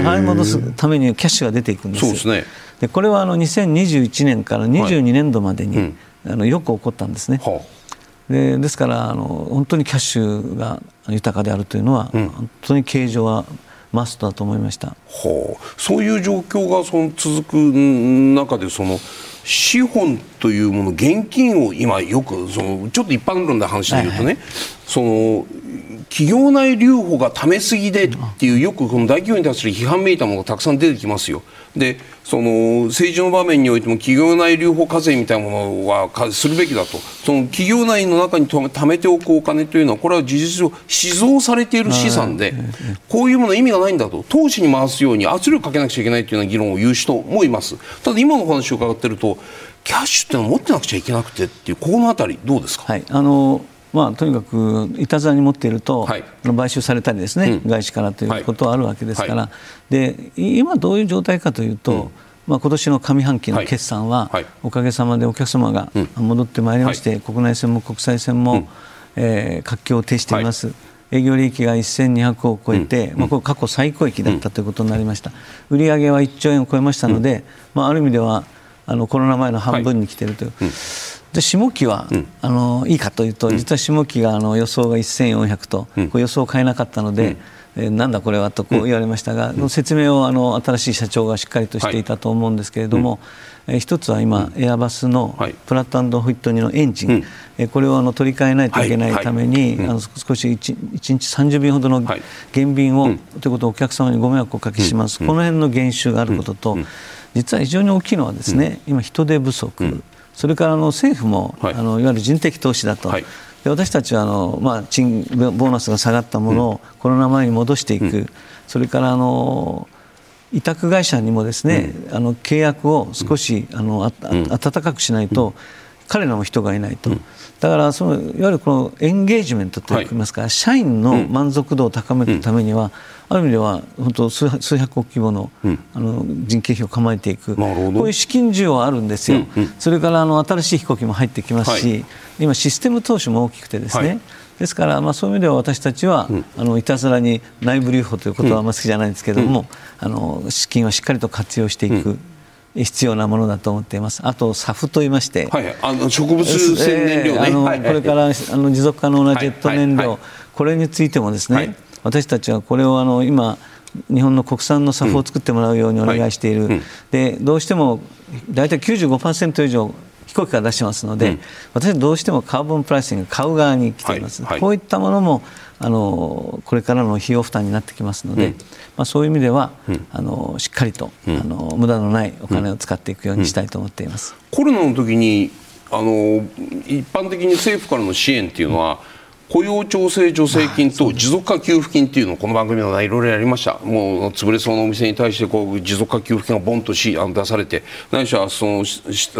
ら払い戻すためにキャッシュが出ていくんです。そうですね。でこれはあの2021年から22年度までに、はいうん、あのよく起こったんですね。はあ、でですからあの本当にキャッシュが豊かであるというのは、うん、本当に経常はマストだと思いました。はあ、そういう状況がその続く中でその資本というもの現金を今よくそのちょっと一般論で話で言うとね、はいはい、その企業内留保がためすぎでっていうよくこの大企業に対する批判めいたものがたくさん出てきますよ。でその政治の場面においても企業内留保課税みたいなものはするべきだと。その企業内の中に貯めておくお金というのはこれは事実上死蔵されている資産でこういうものは意味がないんだと。投資に回すように圧力かけなくちゃいけないというような議論を言う人もいます。ただ今の話を伺っているとキャッシュっていうのを持ってなくちゃいけなくてっていうここのあたりどうですか、はい。あのまあ、とにかくいたずらに持っていると、はい、買収されたりですね、うん、外資からということはあるわけですから、はい、で今どういう状態かというと、うん。まあ、今年の上半期の決算は、はい、おかげさまでお客様が戻ってまいりまして、うん、国内線も国際線も、うん、えー、活況を呈しています。営業利益が1200を超えて、うん、まあ、これ過去最高益だったということになりました、売上は1兆円を超えましたので、まあ、ある意味ではあのコロナ前の半分に来ているという、で下期は、うん、あのいいかというと、実は下期があの予想が1400と、うん、こう予想を変えなかったので、うん、えー、なんだこれはとこう言われましたが、うん、説明をあの新しい社長がしっかりとしていたと思うんですけれども、はい、えー、一つは今、エアバスのプラットホイットニのエンジン、うん、えー、これをあの取り替えないといけないために、はいはい、あの少し 1, 1日30便ほどの減便を、ということをお客様にご迷惑をおかけします、この辺の減収があることと、実は非常に大きいのはですね、今、人手不足。それからあの政府も、はい、あのいわゆる人的投資だと、はい、で私たちはあの、まあ、賃ボーナスが下がったものをコロナ前に戻していく、うん、それからあの委託会社にもですね、うん、あの契約を少し、あのあ温かくしないと、彼らも人がいないと、だからそのいわゆるこのエンゲージメントといいますか、はい、社員の満足度を高めるためには、ある意味では本当数数百億規模の,、あの人件費を構えていく、こういう資金需要はあるんですよ、それからあの新しい飛行機も入ってきますし、はい、今、システム投資も大きくてですね、はい、ですから、まあ、そういう意味では私たちは、うん、あのいたずらに内部留保ということはあんまり好きじゃないんですけれども、うん、あの資金はしっかりと活用していく。必要なものだと思っています。あとサフと言いまして、はい、あの植物性燃料、ね、あの、これからあの持続可能なジェット燃料、これについてもですね、私たちはこれをあの今日本の国産のサフを作ってもらうようにお願いしている、うん。はい、でどうしても大体95%以上飛行機から出してますので、うん、私はどうしてもカーボンプライシング買う側に来ています、はいはい、こういったものもあのこれからの費用負担になってきますので、うん、まあ、そういう意味では、うん、あのしっかりと、あの無駄のないお金を使っていくようにしたいと思っています、コロナの時にあの一般的に政府からの支援っていうのは、雇用調整助成金と持続化給付金っていうのをこの番組ではいろいろやりました。もう潰れそうなお店に対してこう持続化給付金がボンとしあの出されて何しろそのあ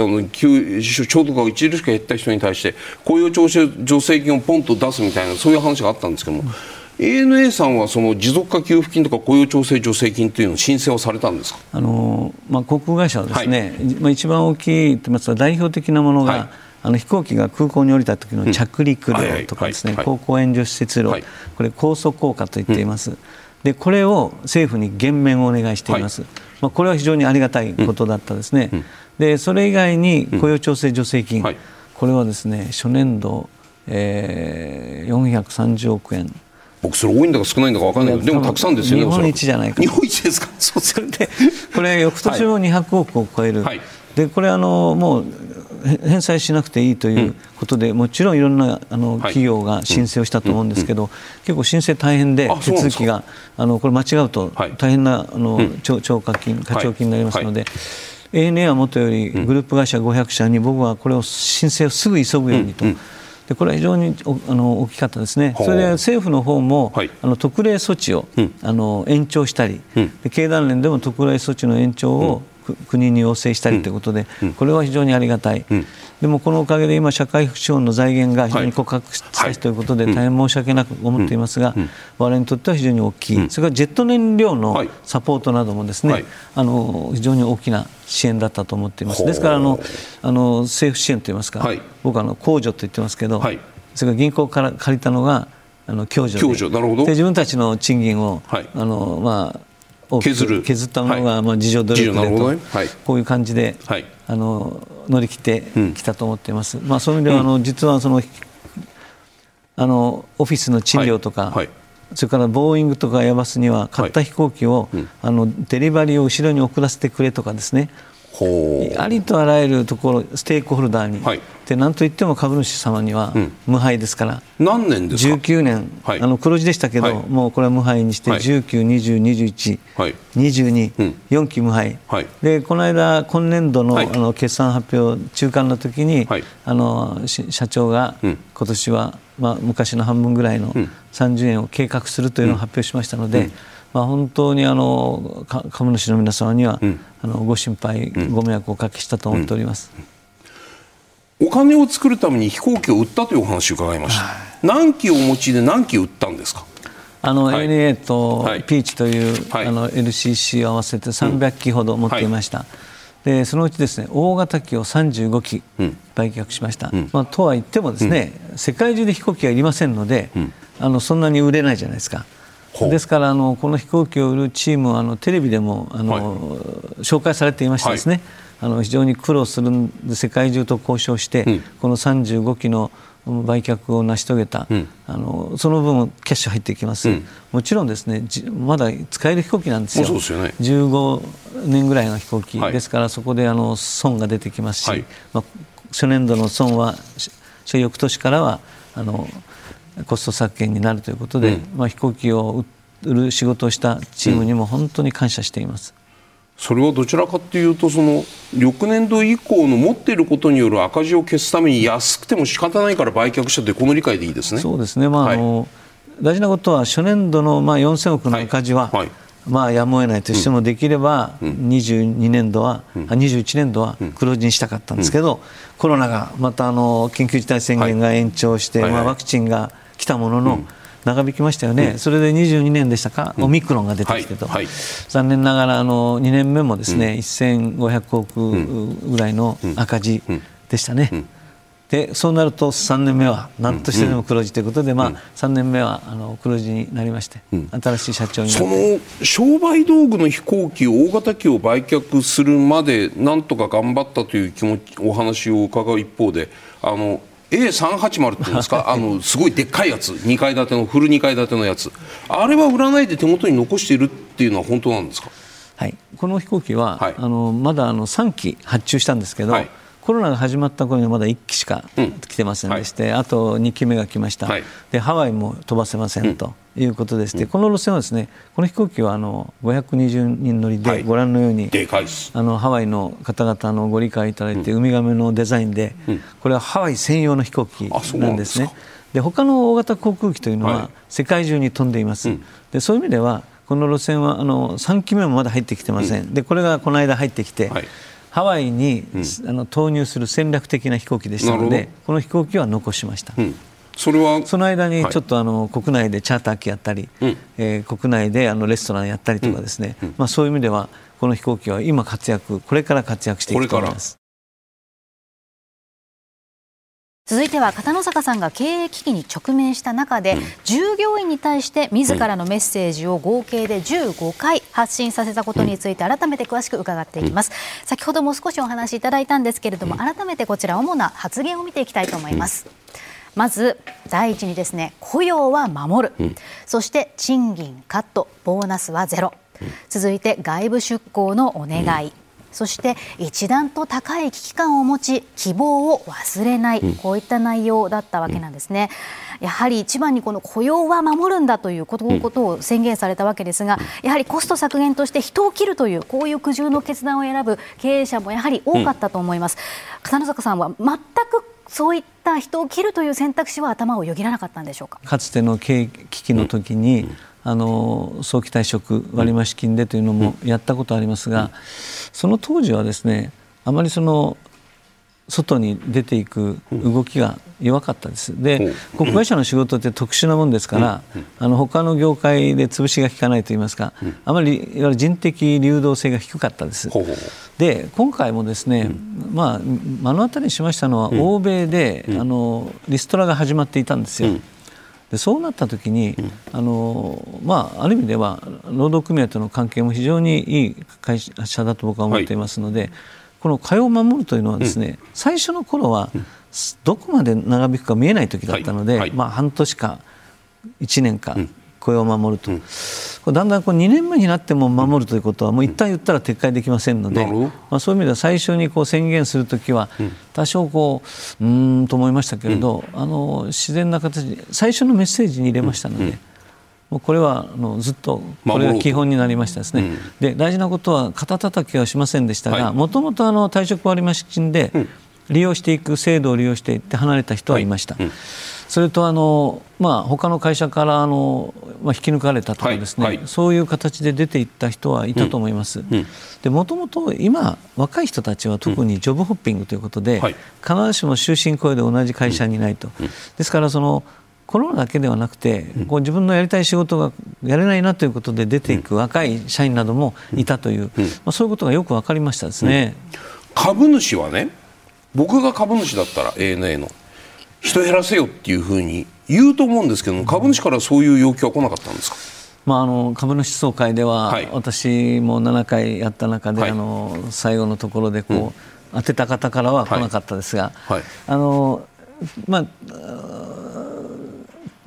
の給所得が著しく減った人に対して雇用調整助成金をポンと出すみたいなそういう話があったんですけども、うん、ANA さんはその持続化給付金とか雇用調整助成金というのを申請をされたんですか？あの、まあ、航空会社はですね、はい、まあ、一番大きいと言いますか代表的なものが、はいあの飛行機が空港に降りた時の着陸料とかですね、航行援助施設料、これ高速効果と言っています。でこれを政府に減免をお願いしています、まあ、これは非常にありがたいことだったですね、でそれ以外に雇用調整助成金、これはですね初年度、えー、430億円。僕それ多いんだか少ないんだか分からないけどでもたくさんですよね日本一じゃないか日本一ですか？そうそれでこれ翌年も200億を超える、はい、でこれあのもう返済しなくていいということで、うん、もちろんいろんなあの企業が申請をしたと思うんですけど、結構申請大変で手続きがあのこれ間違うと大変なあの、超過金課徴金になりますので。ANA はもとよりグループ会社500社に僕はこれを申請をすぐ急ぐようにと、でこれは非常にあの大きかったですね、それで政府の方も、はい、あの特例措置を、うん、あの延長したり、うん、で経団連でも特例措置の延長を国に要請したりということで、これは非常にありがたい、でもこのおかげで今、社会福祉法の財源が非常に告白したということで、大変申し訳なく思っていますが、我々にとっては非常に大きい、それからジェット燃料のサポートなどもですね、あの非常に大きな支援だったと思っています。ですからあのあの政府支援といいますか、僕はあの控除と言ってますけど、それから銀行から借りたのがあの共助で。で自分たちの賃金を、あのまあ削る。削ったものが、まあ、自助努力でと、ね。はい、こういう感じで、はい、あの乗り切ってきたと思っています、うん、まあ、そういう意味では、あの実はそのあのオフィスの賃料とか、はい、それからボーイングとかエアバスには買った飛行機を、あのデリバリーを後ろに送らせてくれとかですねありとあらゆるところステークホルダーに、はい、で何といっても株主様には無敗ですから、うん、何年ですか？19年、はい、あの黒字でしたけど、はい、もうこれは無敗にして、はい、19、20、21、はい、22、うん、4期無敗、はい、でこの間、今年度の,、あの決算発表中間の時に、あの社長が今年は、まあ、昔の半分ぐらいの30円を計画するというのを発表しましたので、まあ、本当にあの株主の皆様には、あのご心配、ご迷惑をおかけしたと思っております。お金を作るために飛行機を売ったというお話を伺いました、何機をお持ちで何機売ったんですか？あの、はい、ANA とピーチという、はい、あの LCC を合わせて300機ほど持っていました、うん。はい、でそのうちですね大型機を35機売却しました、うん、まあ、とは言ってもですね、うん、世界中で飛行機がいりませんので、あのそんなに売れないじゃないですか。ですからあのこの飛行機を売るチームはあのテレビでもあの、はい、紹介されていましてですね、はい、あの非常に苦労する世界中と交渉して、うん、この35機の売却を成し遂げた、うん、あのその分キャッシュ入ってきます、うん、もちろんですねまだ使える飛行機なんですよ。そうですよ、ね、15年ぐらいの飛行機、はい、ですからそこであの損が出てきますし、はい、まあ、初年度の損は所翌年からはあのコスト削減になるということで、うん、まあ、飛行機を売る仕事をしたチームにも本当に感謝しています。それはどちらかというとその翌年度以降の持っていることによる赤字を消すために安くても仕方ないから売却したというこの理解でいいですね。そうですね、まあ、はい、あの大事なことは初年度のまあ4000億の赤字は、はいはいまあ、やむを得ないとしても、できれば22年度は、うん、21年度は黒字にしたかったんですけど、コロナがまたあの緊急事態宣言が延長して、まあ、ワクチンが来たものの、長引きましたよね、それで22年でしたか、オミクロンが出てきてと、残念ながらあの2年目もですね、1500億ぐらいの赤字でしたね。でそうなると3年目は何としてでも黒字ということで、まあ、3年目はあの黒字になりまして、新しい社長にその商売道具の飛行機大型機を売却するまでなんとか頑張ったという気持ちお話を伺う一方であの A380 っていうんですか？あのすごいでっかいやつ。2階建てのフル2階建てのやつ。あれは売らないで手元に残しているっていうのは本当なんですか？はい、この飛行機は、はい、あのまだあの3機発注したんですけど、はいコロナが始まった頃にはまだ1機しか来てませんでして、うんはい、あと2機目が来ました、はい、でハワイも飛ばせませんということでして、うん、この路線はですねこの飛行機はあの520人乗りで、ご覧のようにあのハワイの方々のご理解いただいて、ウミガメのデザインで、これはハワイ専用の飛行機なんですね。で他の大型航空機というのは世界中に飛んでいます。でそういう意味ではこの路線はあの3機目もまだ入ってきてません。でこれがこの間入ってきて、はいハワイに、うん、あの投入する戦略的な飛行機でしたのでこの飛行機は残しました。うん。それは？その間にちょっとあの、国内でチャーター機やったり、うん、えー、国内であのレストランやったりとかですね、うん、まあ、そういう意味ではこの飛行機は今活躍これから活躍していくと思います。続いては片野坂さんが経営危機に直面した中で、うん、従業員に対して自らのメッセージを合計で15回発信させたことについて改めて詳しく伺っていきます、うん、先ほども少しお話しいただいたんですけれども改めてこちら主な発言を見ていきたいと思います、まず第一にですね雇用は守る、そして賃金カットボーナスはゼロ、続いて外部出向のお願い、そして一段と高い危機感を持ち希望を忘れない、こういった内容だったわけなんですね。やはり一番にこの雇用は守るんだということを宣言されたわけですが、やはりコスト削減として人を切るというこういう苦渋の決断を選ぶ経営者もやはり多かったと思います。片野坂さんは全くそういった人を切るという選択肢は頭をよぎらなかったんでしょうか？かつての危機の時に、うんあの早期退職割増金でというのもやったことありますが、その当時はですねあまりその外に出ていく動きが弱かったです。で、国会社の仕事って特殊なもんですから、あの他の業界で潰しが効かないといいますか、あまりいわゆる人的流動性が低かったです。で、今回もですね、まあ目の当たりにしましたのは、欧米であのリストラが始まっていたんですよ。でそうなった時に、うん、あのまあ、ある意味では労働組合との関係も非常にいい会社だと僕は思っていますので、はい、この会を守るというのはですね、うん、最初の頃はどこまで長引くか見えない時だったので、はい。はい、まあ、半年か1年か雇用を守ると、だんだんこう2年目になっても守るということはもう一旦言ったら撤回できませんので、まあ、そういう意味では最初にこう宣言するときは多少こううんと思いましたけれど、あの自然な形最初のメッセージに入れましたので。もうこれはあのずっとこれが基本になりましたですね、うん、で大事なことは肩たたきはしませんでしたがもともと退職割増金で利用していく制度を利用していって離れた人はいました。はい。うんそれとあの、まあ、他の会社からあの、まあ、引き抜かれたとかですね、はいはい、そういう形で出ていった人はいたと思います。もともと今、若い人たちは特にジョブホッピングということで、うんはい、必ずしも終身雇用で同じ会社にいないと。ですからそのコロナだけではなくて、こう自分のやりたい仕事がやれないなということで出ていく若い社員などもいたという、まあ、そういうことがよく分かりましたですね、株主はね僕が株主だったら ANA の人減らせよっていうふうに言うと思うんですけども株主からそういう要求は来なかったんですか？まあ、あの株主総会では、はい、私も7回やった中で、はい、あの最後のところでこう、うん、当てた方からは来なかったですが、はい、あのまあ、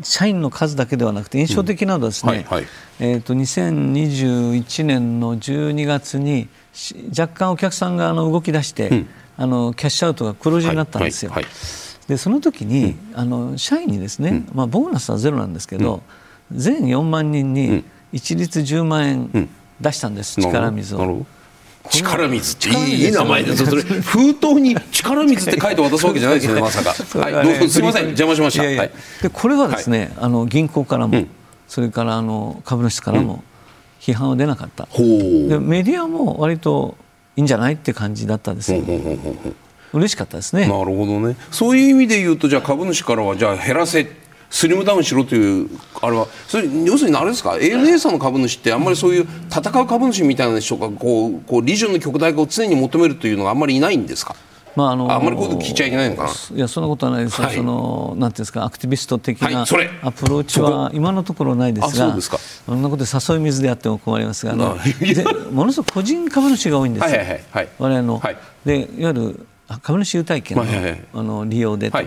社員の数だけではなくて印象的なのはですね、えー、と2021年の12月に若干お客さんがあの動き出して、うん、あのキャッシュアウトが黒字になったんですよ。でその時に、うん、あの社員にですね、うん、まあ、ボーナスはゼロなんですけど、うん、全4万人に一律10万円出したんです、力水を。力水っていいいい名前ですそれ。封筒に力水って書いて渡すわけじゃないですよね まさか、はい、どうぞすみません邪魔しました。でこれはですね、あの銀行からも、それからあの株主からも批判は出なかった、でメディアも割といいんじゃないって感じだったですよ、嬉しかったですね。なるほどね。そういう意味で言うとじゃあ株主からはじゃあ減らせスリムダウンしろというあれはそれ要するにあれですか？ANA さんの株主ってあんまりそういう戦う株主みたいな人がこうこうリジョンの極大化を常に求めるというのがあんまりいないんですか？まああのあんまりこういうこと聞いちゃいけないのかな？いやそんなことはないです。はい、そのなんていうんですかアクティビスト的なアプローチは今のところないですが、そそんなことで誘い水であっても困りますが、あのものすごく個人株主が多いんですよ。はいはいはい、我々の、はい、でいわゆる株主優待券の,、あの利用でと、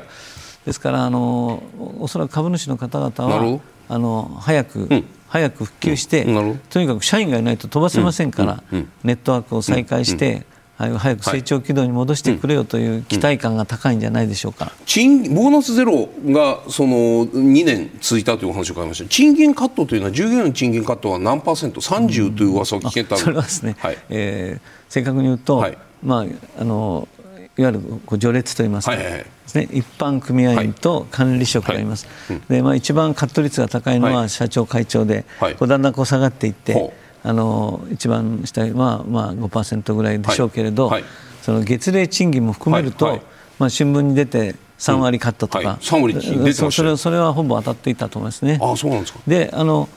ですからあのおそらく株主の方々はあの早く、うん、早く復旧して、うん、とにかく社員がいないと飛ばせませんから、うん、ネットワークを再開して、早く成長軌道に戻してくれよという期待感が高いんじゃないでしょうか、賃ボーナスゼロがその2年続いたというお話を伺いました賃金カットというのは従業員の賃金カットは何パーセント？30という噂を聞けた、それはですね、はい、えー、正確に言うと、はい、まああのいわゆるこう序列といいますか、はいはいはい。ね、一般組合員と管理職がいます、はい。はい、でまあ、一番カット率が高いのは社長、会長で、はい、こうだんだんこう下がっていって、あの一番下は、まあ、5%ぐらいでしょうけれど、その月例賃金も含めると、まあ、新聞に出て3割カットとか、うん。はい、3割出てそれそれはほぼ当たっていたと思いますね。あそうなんですか。であの、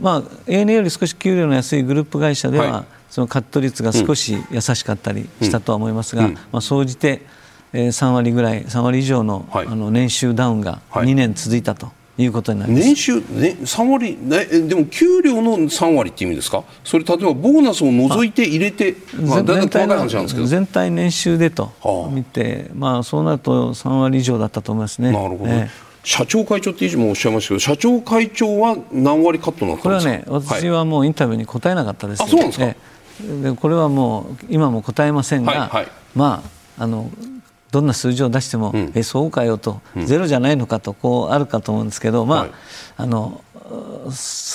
まあ、ANA より少し給料の安いグループ会社では、そのカット率が少し優しかったりしたとは思いますが、うん、まあ、総じて、えー、3割ぐらい3割以上の,、あの年収ダウンが2年続いたと。いうことになります。年収、ね、3割、ね、でも給料の3割って意味ですか、それ例えばボーナスを除いて入れて、まあ、全体全体年収でと見て、まあ、そうなると3割以上だったと思いますね。なるほど、ね、社長会長って以上もおっしゃいましたけど、社長会長は何割カットなったんですか？これはね、私はもうインタビューに答えなかったです、はい、あそうなんですか、でこれはもう今も答えませんが、はいはい、まああのどんな数字を出しても、うん、えそうかよと、うん、ゼロじゃないのかとこうあるかと思うんですけど、まあ、はい、あの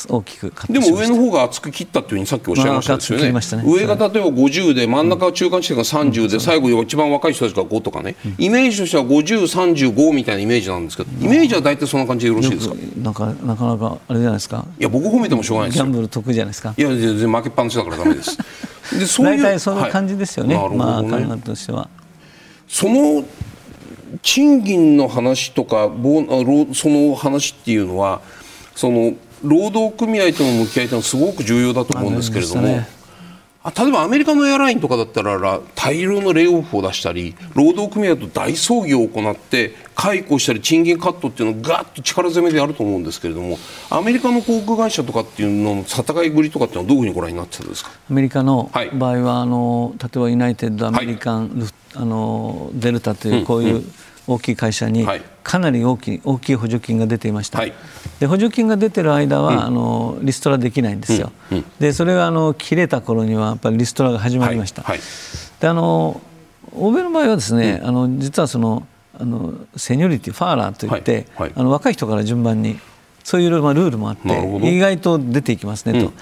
大きくでも上の方が厚く切ったというふうにさっきおっしゃいましたですよね、まね、上が例えば50で真ん中中間地点が30で、最後一番若い人たちが5とかね、イメージとしては5035みたいなイメージなんですけどイメージは大体そんな感じでよろしいですか？なんかなかなかあれじゃないですか？いや僕褒めてもしょうがないですギャンブル得意じゃないですか？いや全然負けっぱなしだからダメです。でそういう大体そういう感じですよね、はい、まあ考えとしては。その賃金の話とかその話っていうのはその労働組合との向き合いというのはすごく重要だと思うんですけれども、ね、例えばアメリカのエアラインとかだったら大量のレイオフを出したり労働組合と大葬儀を行って解雇したり賃金カットっていうのをガッと力攻めでやると思うんですけれどもアメリカの航空会社とかっていうのの戦いぶりとかっていうのはどういうふうにご覧になってたんですか？アメリカの場合は、はい、あの例えばユナイテッドアメリカン、はい、あのデルタというこういう、うんうん大きい会社にはい。かなり大きい大きい補助金が出ていました、はい。で補助金が出てる間は、あのリストラできないんですよ、でそれがあの切れた頃にはやっぱりリストラが始まりました、はい。はい。であの欧米の場合はですね、あの実はそのあのセニョリティファーラーといって、あの若い人から順番にそういうまあルールもあって意外と出ていきますねと、うん。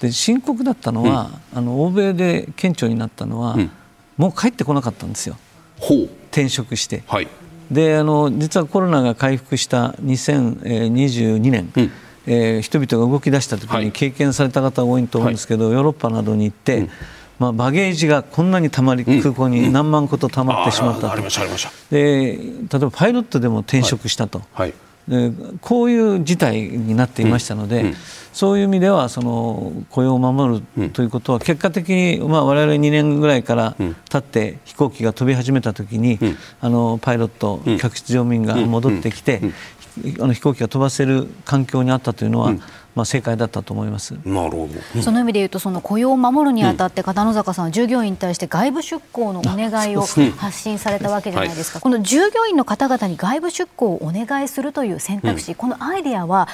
で深刻だったのは、あの欧米で顕著になったのは、ん。もう帰ってこなかったんですよ。転職して。はいであの実はコロナが回復した2022年、うん。えー人々が動き出した時はい。に経験された方が多いと思うんですけど、ヨーロッパなどに行って、まあ、バゲージがこんなにたまり、空港に何万個とたまってしまったと。あーありましたありました。で例えばパイロットでも転職したと、はい。でこういう事態になっていましたので、うん。うんそういう意味ではその雇用を守るということは結果的に、まあ、我々2年ぐらいから経って飛行機が飛び始めた時に、あのパイロット、客室乗務員が戻ってきて、あの飛行機が飛ばせる環境にあったというのは、まあ、正解だったと思います。なるほど。その意味で言うとその雇用を守るにあたって片野坂さんは従業員に対して外部出向のお願いを発信されたわけじゃないですか、この従業員の方々に外部出向をお願いするという選択肢、このアイデアは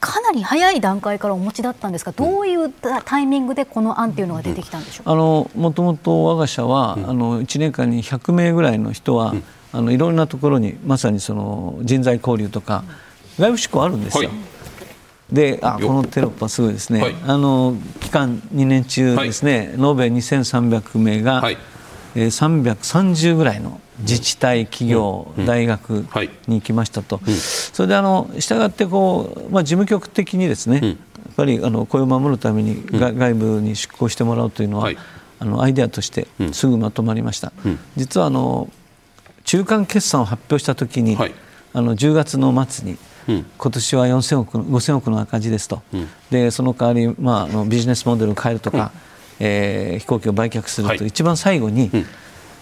かなり早い段階からお持ちだったんですがどういうタイミングでこの案というのが出てきたんでしょう？か、あのもともと我が社は、あの1年間に100名ぐらいの人は、あのいろんなところにまさにその人材交流とか外部志向あるんですよ。はいであよこのテロップはすごいですね、はい。あの期間2年中ですね、延べ2300名が、はい。えー330ぐらいの自治体、企業、大学はいに行きましたと、それであの従ってこう、まあ、事務局的にですね、やっぱりあの雇用を守るために、が外部に出向してもらうというのは、はい。あのアイデアとしてすぐまとまりました。実はあの中間決算を発表したときに、はい。あの10月の末に、うん。今年は4000億の5000億の赤字ですと、でその代わり、まあ、あのビジネスモデルを変えるとか、えー飛行機を売却すると、はい。一番最後に、ん。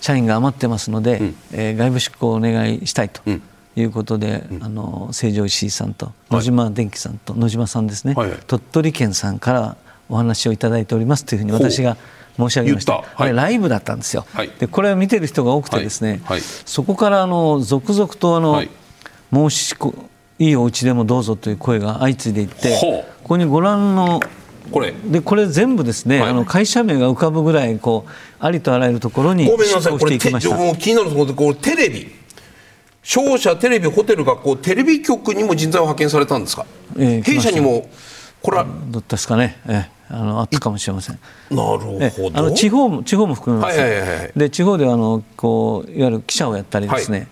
社員が余ってますので、えー外部出向をお願いしたいとん。いうことで、あの成城石井さんと野島電機さんと野島さんですね、はいはい。鳥取県さんからお話をいただいておりますというふうに私が申し上げました。はい。あれライブだったんですよ、はい。でこれを見てる人が多くてですね、はい。はい。そこからあの続々とあの、はい。申しこいいお家でもどうぞという声が相次いでいってここにご覧のこれ。でこれ全部ですね、はい。あの会社名が浮かぶぐらいこうありとあらゆるところにごめんなさい。これしていきました。てもう気になるところでこれテレビ。商社テレビホテル学校テレビ局にも人材を派遣されたんですか、ええ弊社にもこれは、どうですかね、ええあのあったかもしれません。なるえほど。あの地方も地方も含めます、はいはいはいはい。で地方ではあのこういわゆる記者をやったりですね、で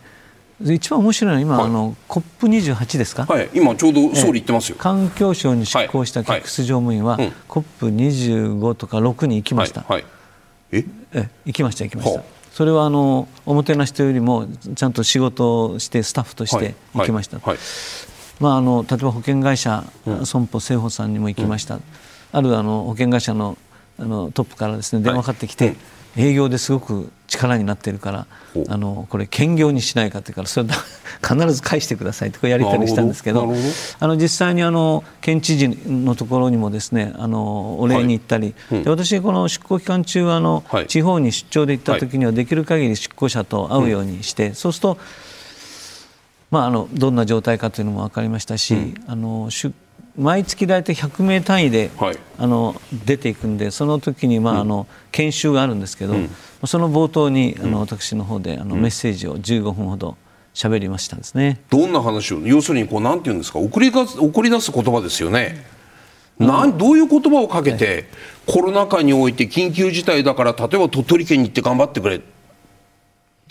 一番面白いのは今、はい。あの COP28 ですか、はい。今ちょうど総理言ってますよ、環境省に出向したはい。はい。客室乗務員は、うん。COP25 とか6に行きました、はい。はい、え？え行きました行きました。はあ。それはあのおもてなしというよりもちゃんと仕事をしてスタッフとして行きました、はい。はいまあ、あの例えば保険会社、損保生保さんにも行きました、あるあの保険会社のあのトップからですね電話かかってきて、営業ですごく力になっているからあのこれ兼業にしないかってからそれだ 必ず返してくださいってこうやり取りしたんですけどあの実際にあの県知事のところにもですねあのお礼に行ったり、うん。で私この出向期間中はあの、はい。地方に出張で行った時にはできる限り出向者と会うようにして、そうするとまあ、あのどんな状態かというのも分かりましたし、あの出毎月大体100名単位で、はい。あの出ていくんでその時にまあ、あの研修があるんですけど、その冒頭にあの私の方であのメッセージを15分ほど喋りましたですね。どんな話を要するにこうなんて言うんですか送りが送り出す言葉ですよね、なんどういう言葉をかけて、コロナ禍において緊急事態だから例えば鳥取県に行って頑張ってくれ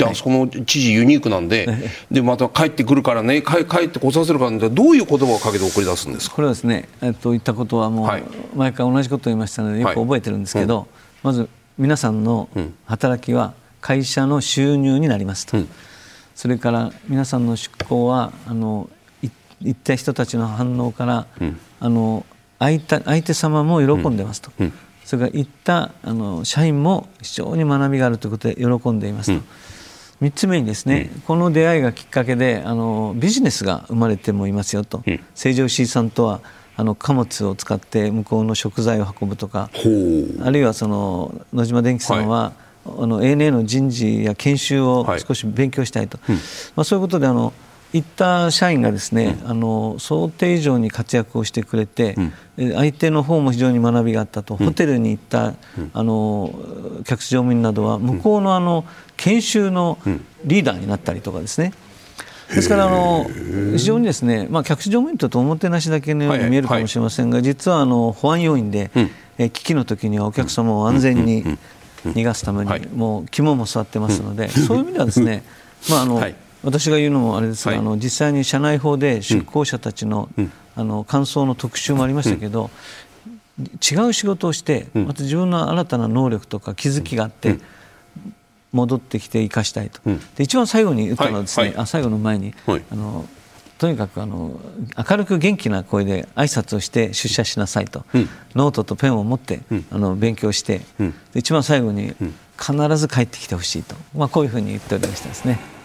であそこの知事ユニークなんで、でまた帰ってくるからね帰帰ってこさせるからねどういう言葉をかけて送り出すんですか？これはですね、えっと、言ったことはもう、はい。毎回同じことを言いましたのでよく覚えてるんですけど、まず皆さんの働きは会社の収入になりますと、それから皆さんの出向はあのい行った人たちの反応から、あの相手相手様も喜んでますと、それから行ったあの社員も非常に学びがあるということで喜んでいますと。3つ目にですね、この出会いがきっかけであのビジネスが生まれてもいますよと、成城石井さんとはあの貨物を使って向こうの食材を運ぶとかあるいはその野島電機さんは、あの ANA の人事や研修を少し勉強したいと、はいうん、まあ、そういうことであの行った社員がですね、うん、あの想定以上に活躍をしてくれて、うん、相手の方も非常に学びがあったと、うん、ホテルに行った、あの客室乗務員などは向こうのあの研修のリーダーになったりとかですね、ですからあの非常にですね、まあ、客室乗務員とおもてなしだけのように見えるかもしれませんが、実はあの保安要員で、え危機の時にはお客様を安全に逃がすために、もう肝も座ってますので、そういう意味ではですね、まああの私が言うのもあれですが、はい、あの実際に社内法で出向者たちのうん、あの感想の特集もありましたけど、うん、違う仕事をして、また自分の新たな能力とか気づきがあって、戻ってきて生かしたいと、で一番最後に言ったのはですね、はい。はい、あ最後の前に、あのとにかくあの明るく元気な声で挨拶をして出社しなさいと、うん、ノートとペンを持って、うん、あの勉強して、うん、一番最後に必ず帰ってきてほしいと、まあ、こういうふうに言っておりましたですね。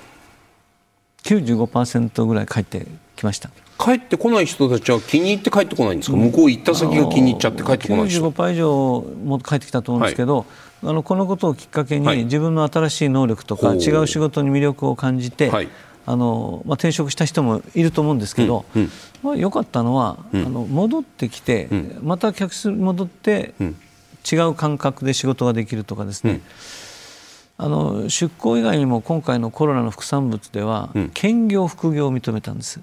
95%ぐらい帰ってきました。帰ってこない人たちは気に入って帰ってこないんですか、向こう行った先が気に入っちゃって帰ってこない人95%以上も帰ってきたと思うんですけど、はい、あのこのことをきっかけに、自分の新しい能力とか違う仕事に魅力を感じて、はい、あのまあ、転職した人もいると思うんですけど、うん。うん、まあ、よかったのは、うん、あの戻ってきて、また客室に戻って、違う感覚で仕事ができるとかですね、あの出向以外にも今回のコロナの副産物では、うん、兼業副業を認めたんです、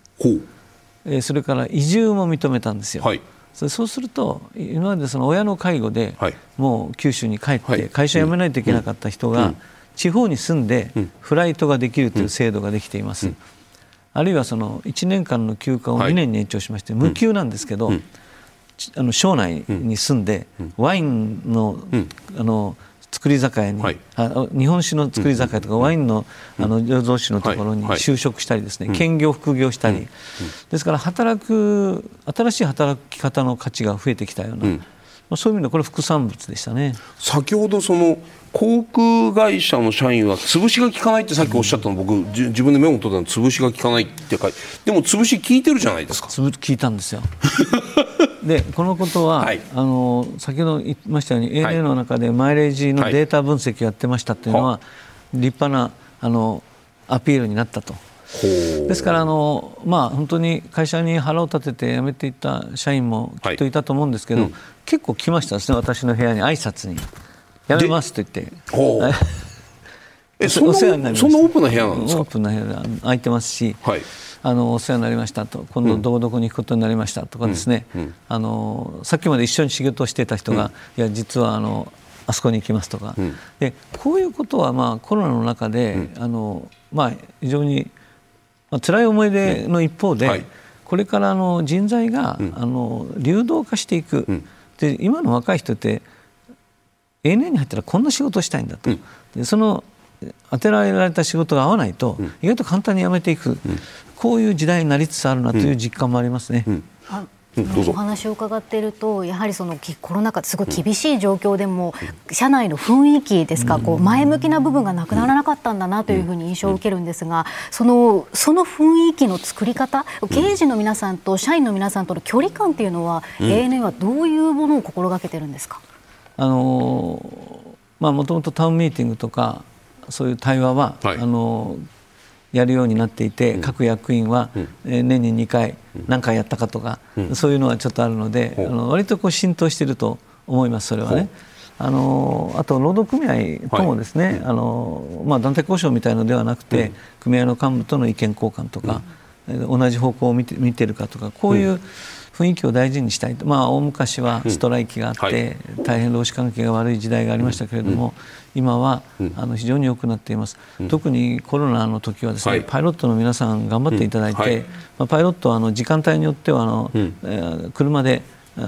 えー、それから移住も認めたんですよ、はい、そそうすると今までその親の介護で、はい、もう九州に帰って会社辞めないといけなかった人が、うん、地方に住んでフライトができるという制度ができています、うん、あるいはその1年間の休暇を2年に延長しまして、無給なんですけど、あの省内に住んで、ワインの,、あの造り酒屋に、はい、あ日本酒の造り酒屋とか、ワインのあの醸造酒のところに就職したりですね、兼業副業したり、ですから働く新しい働き方の価値が増えてきたような、まあ、そういう意味でこれ副産物でしたね。先ほどその航空会社の社員は潰しが効かないってさっきおっしゃったの、僕自分でメモ取ったの潰しが効かないって書いてでも潰し効いてるじゃないですか。潰効いたんですよ でこのことは、はい、あの先ほど言いましたように、はい、ANA の中でマイレージのデータ分析をやってましたというのは、はい、立派なあのアピールになったと。ですからあの、まあ、本当に会社に腹を立てて辞めていった社員もきっといたと思うんですけど、うん、結構来ましたですね、私の部屋に。挨拶に。辞めますと言って。えそんなお世話になりまそんなオープンな部屋なんですか？オープンな部屋が空いてますし、はい、あのお世話になりましたと。今度どこどこに行くことになりましたとかですね、うん。うん、あのさっきまで一緒に仕事をしていた人が、いや実はあのあそこに行きますとか、でこういうことはまあコロナの中で、あのまあ、非常に、まあ辛い思い出の一方で、はい、これからの人材が、あの流動化していく、で今の若い人って ANA に入ったらこんな仕事をしたいんだと、でその当てられた仕事が合わないと、意外と簡単に辞めていく、こういう時代になりつつあるなという実感もありますね。お話を伺っているとやはりそのコロナ禍すごい厳しい状況でも、社内の雰囲気ですか、こう前向きな部分がなくならなかったんだなというふうに印象を受けるんですが、そのその雰囲気の作り方経営陣の皆さんと社員の皆さんとの距離感というのは、ANA はどういうものを心がけてるんですか？あのまあもともとタウンミーティングとかそういう対話は、はい、あのやるようになっていて、うん、各役員は、うん、年に2回何回やったかとか、うん、そういうのはちょっとあるので、あの割とこう浸透していると思いますそれはね。あのあと労働組合ともですね、はい、あのまあ、団体交渉みたいのではなくて、組合の幹部との意見交換とか、同じ方向を見て見てるかとかこういう雰囲気を大事にしたいと、まあ、大昔はストライキがあって、うんはい、大変労使関係が悪い時代がありましたけれども、うん、今は、うん、あの非常に良くなっています、特にコロナの時はですね、はい、パイロットの皆さん頑張っていただいて、はい、まあ、パイロットはあの時間帯によってはあの、えー、車で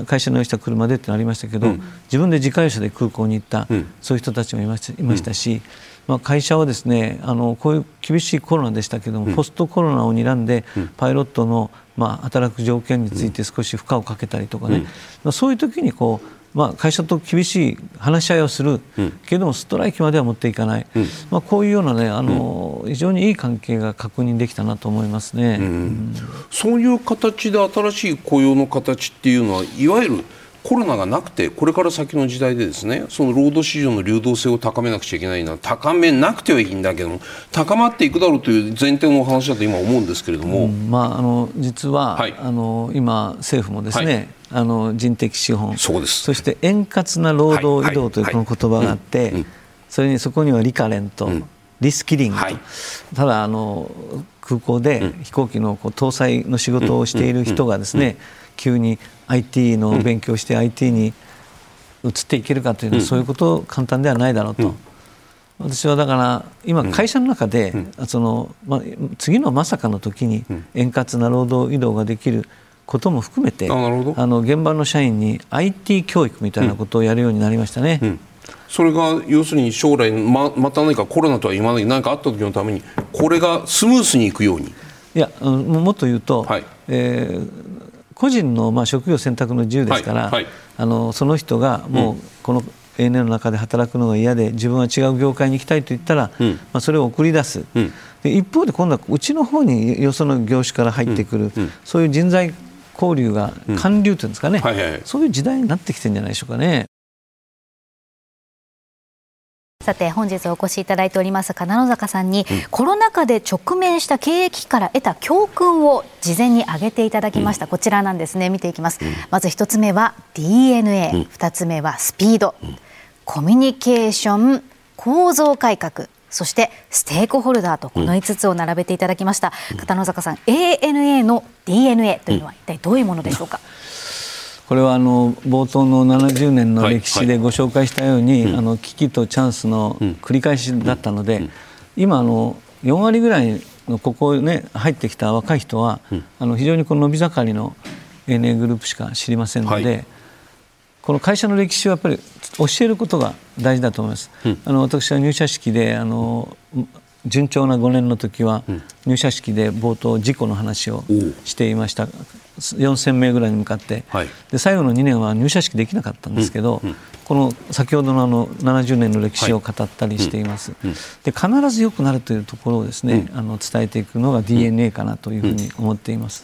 会社の用意した車でってなりましたけど、自分で自家用車で空港に行った、そういう人たちもいましたいましたし、まあ、会社はですねあのこういう厳しいコロナでしたけども、ポストコロナを睨んで、パイロットのまあ、働く条件について少し負荷をかけたりとかね、うん、そういう時にこう、まあ、会社と厳しい話し合いをする、うん、けれどもストライキまでは持っていかない、うん、まあ、こういうような、ね、あの非常にいい関係が確認できたなと思いますね、そういう形で新しい雇用の形っていうのはいわゆるコロナがなくてこれから先の時代でですねその労働市場の流動性を高めなくちゃいけないのは高めなくてはいいんだけども高まっていくだろうという前提のお話だと今思うんですけれども、うん、まあ、あの実は、はい、あの今政府もですね、はいあの人的資本。そして円滑な労働移動というこの言葉があって、それにそこにはリカレント、リスキリングと、ただあの空港で飛行機のこう搭載の仕事をしている人がですね、急に IT の勉強して IT に移っていけるかというのは、そういうこと簡単ではないだろうと。私はだから今、会社の中で、そのまあ、次のまさかの時に円滑な労働移動ができることも含めてあの現場の社員に IT 教育みたいなことをやるようになりましたね。うん。それが要するに将来ままた何かコロナとは言わない何かあった時のためにこれがスムースにいくように。いやもっと言うと、はい、えー、個人のまあ職業選択の自由ですから、はい。はい、あのその人がもうこの ANA の中で働くのが嫌で自分は違う業界に行きたいと言ったら、うん、まあ、それを送り出す、うん、で一方で今度はうちの方によその業種から入ってくる、うん、そういう人材交流が韓流というんですかね、はいはい、そういう時代になってきてるんじゃないでしょうかね。さて本日お越しいただいております金野坂さんに、うん、コロナ禍で直面した経営危機から得た教訓を事前に挙げていただきました、うん、こちらなんですね。見ていきます、うん、まず一つ目は DNA、二つ目はスピード、コミュニケーション構造改革そしてステークホルダーとこの5つを並べていただきました、片野坂さん ANA の DNA というのは一体どういうものでしょうか、これはあの冒頭の70年の歴史でご紹介したように、はい。はい、あの危機とチャンスの繰り返しだったので、今あの4割ぐらいのここね入ってきた若い人は、あの非常にこの伸び盛りの ANA グループしか知りませんので、はい、この会社の歴史をやっぱり教えることが大事だと思います。あの私は入社式であの順調な5年の時は、入社式で冒頭事故の話をしていました。4000名ぐらいに向かって、はい、で最後の2年は入社式できなかったんですけど、うんうん、この先ほどのあの70年の歴史を語ったりしています、はい、で必ず良くなるというところをですね、あの伝えていくのが DNA かなというふうに思っています。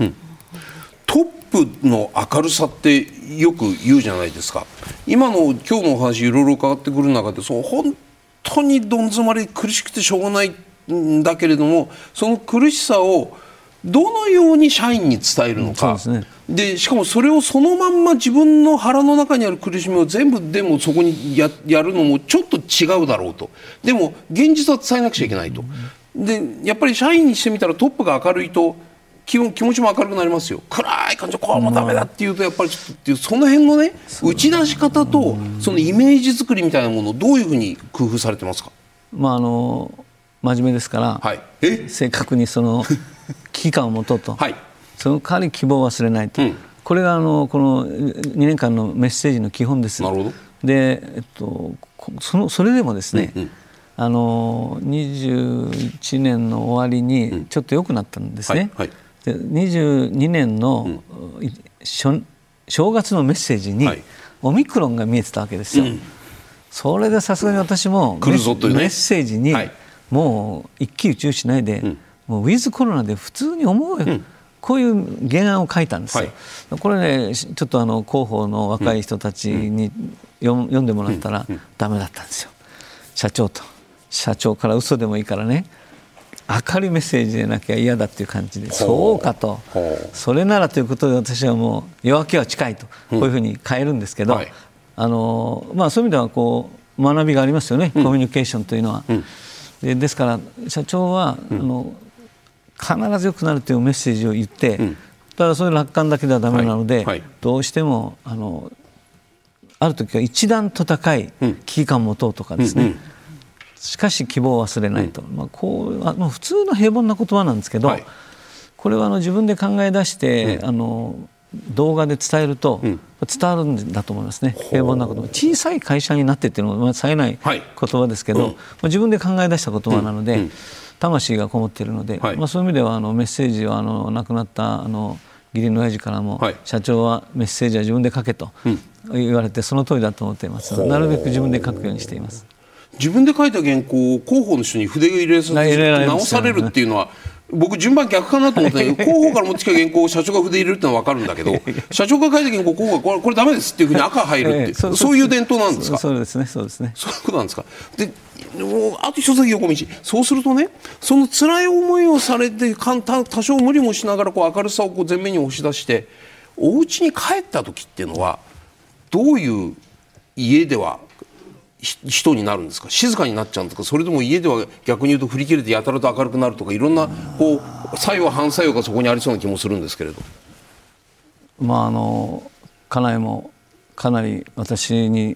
トップの明るさってよく言うじゃないですか。今の今日のお話いろいろ伺ってくる中でそう本当にどん詰まり苦しくてしょうがないんだけれどもその苦しさをどのように社員に伝えるのか、で、ね、しかもそれをそのまんま自分の腹の中にある苦しみを全部でもそこにややるのもちょっと違うだろうと。でも現実は伝えなくちゃいけないと。でやっぱり社員にしてみたらトップが明るいと気気持ちも明るくなりますよ。暗い感じこれもダメだっていうとやっぱりちょっとっていうその辺のね打ち出し方とそのイメージ作りみたいなものをどういうふうに工夫されてますか、まあ、あの真面目ですから、はい、正確にその 危機感を持とうと、はい、その代わり希望を忘れないと、うん、これがあのこの2年間のメッセージの基本です。なるほど。で、えっと、そのそれでもですね、うんうん、あの21年の終わりにちょっと良くなったんですね。はいはい、で22年の、うん、正月のメッセージに、オミクロンが見えてたわけですよ。うん、それでさすがに私もメッセージに、もう一喜一憂しないで、うん。もうウィズコロナで普通に思うよ、うん、こういう原案を書いたんですよ。はい、これねちょっとあの広報の若い人たちに読んでもらったらダメだったんですよ。社長と。社長から嘘でもいいからね明るいメッセージでなきゃ嫌だっていう感じでそうかと。それならということで私はもう夜明けは近いとこういうふうに変えるんですけど、あのまあ、そういう意味ではこう学びがありますよね、コミュニケーションというのは。でですから社長は、あの必ず良くなるというメッセージを言って、うん、ただそれ楽観だけではだめなので、はい。はい、どうしてもあのある時は一段と高い危機感を持とうとかですね、うんうん、しかし希望を忘れないと、まあ、こうあの普通の平凡な言葉なんですけど、はい、これはあの自分で考え出して、あの動画で伝えると、伝わるんだと思いますね、平凡なこと小さい会社になってっていうのは冴えない言葉ですけど、はい、自分で考え出した言葉なので、魂がこもっているので、はい、まあ、そういう意味ではあのメッセージはあの亡くなったあの義理の親父からも、はい、社長はメッセージは自分で書けと言われて、その通りだと思っています。なるべく自分で書くようにしています自分で書いた原稿を広報の人に筆を入れさせて直されるっていうのは僕順番逆かなと思って広報から持ってきた原稿を社長が筆入れるってのは分かるんだけど社長が書いた原稿広報がこれこれダメですっていうふうに赤入るって、そういう伝統なんですか？そうですね。そうですね。そういうことなんですか？であと一つだけ横道。そうするとねその辛い思いをされて多少無理もしながらこう明るさをこう前面に押し出してお家に帰った時っていうのはどういう家では人になるんですか？静かになっちゃうんですか？それとも家では逆に言うと振り切れてやたらと明るくなるとかいろんなこう作用反作用がそこにありそうな気もするんですけれど。まああの家内もかなり私に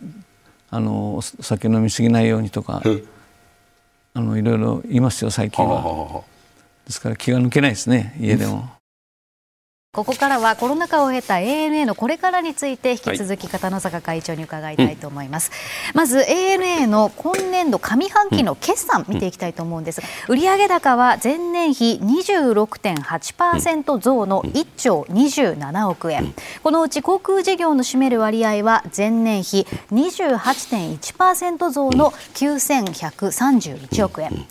あの酒飲みすぎないようにとかあのいろいろ言いますよ最近は。ですから気が抜けないですね家でも。ここからはコロナ禍を経た ANA のこれからについて引き続き片野坂会長に伺いたいと思います、はいうん、まず ANA の今年度上半期の決算見ていきたいと思うんです、うん、売上高は前年比26.8%増の1兆27億円、うん、このうち航空事業の占める割合は前年比28.1%増の9131億円。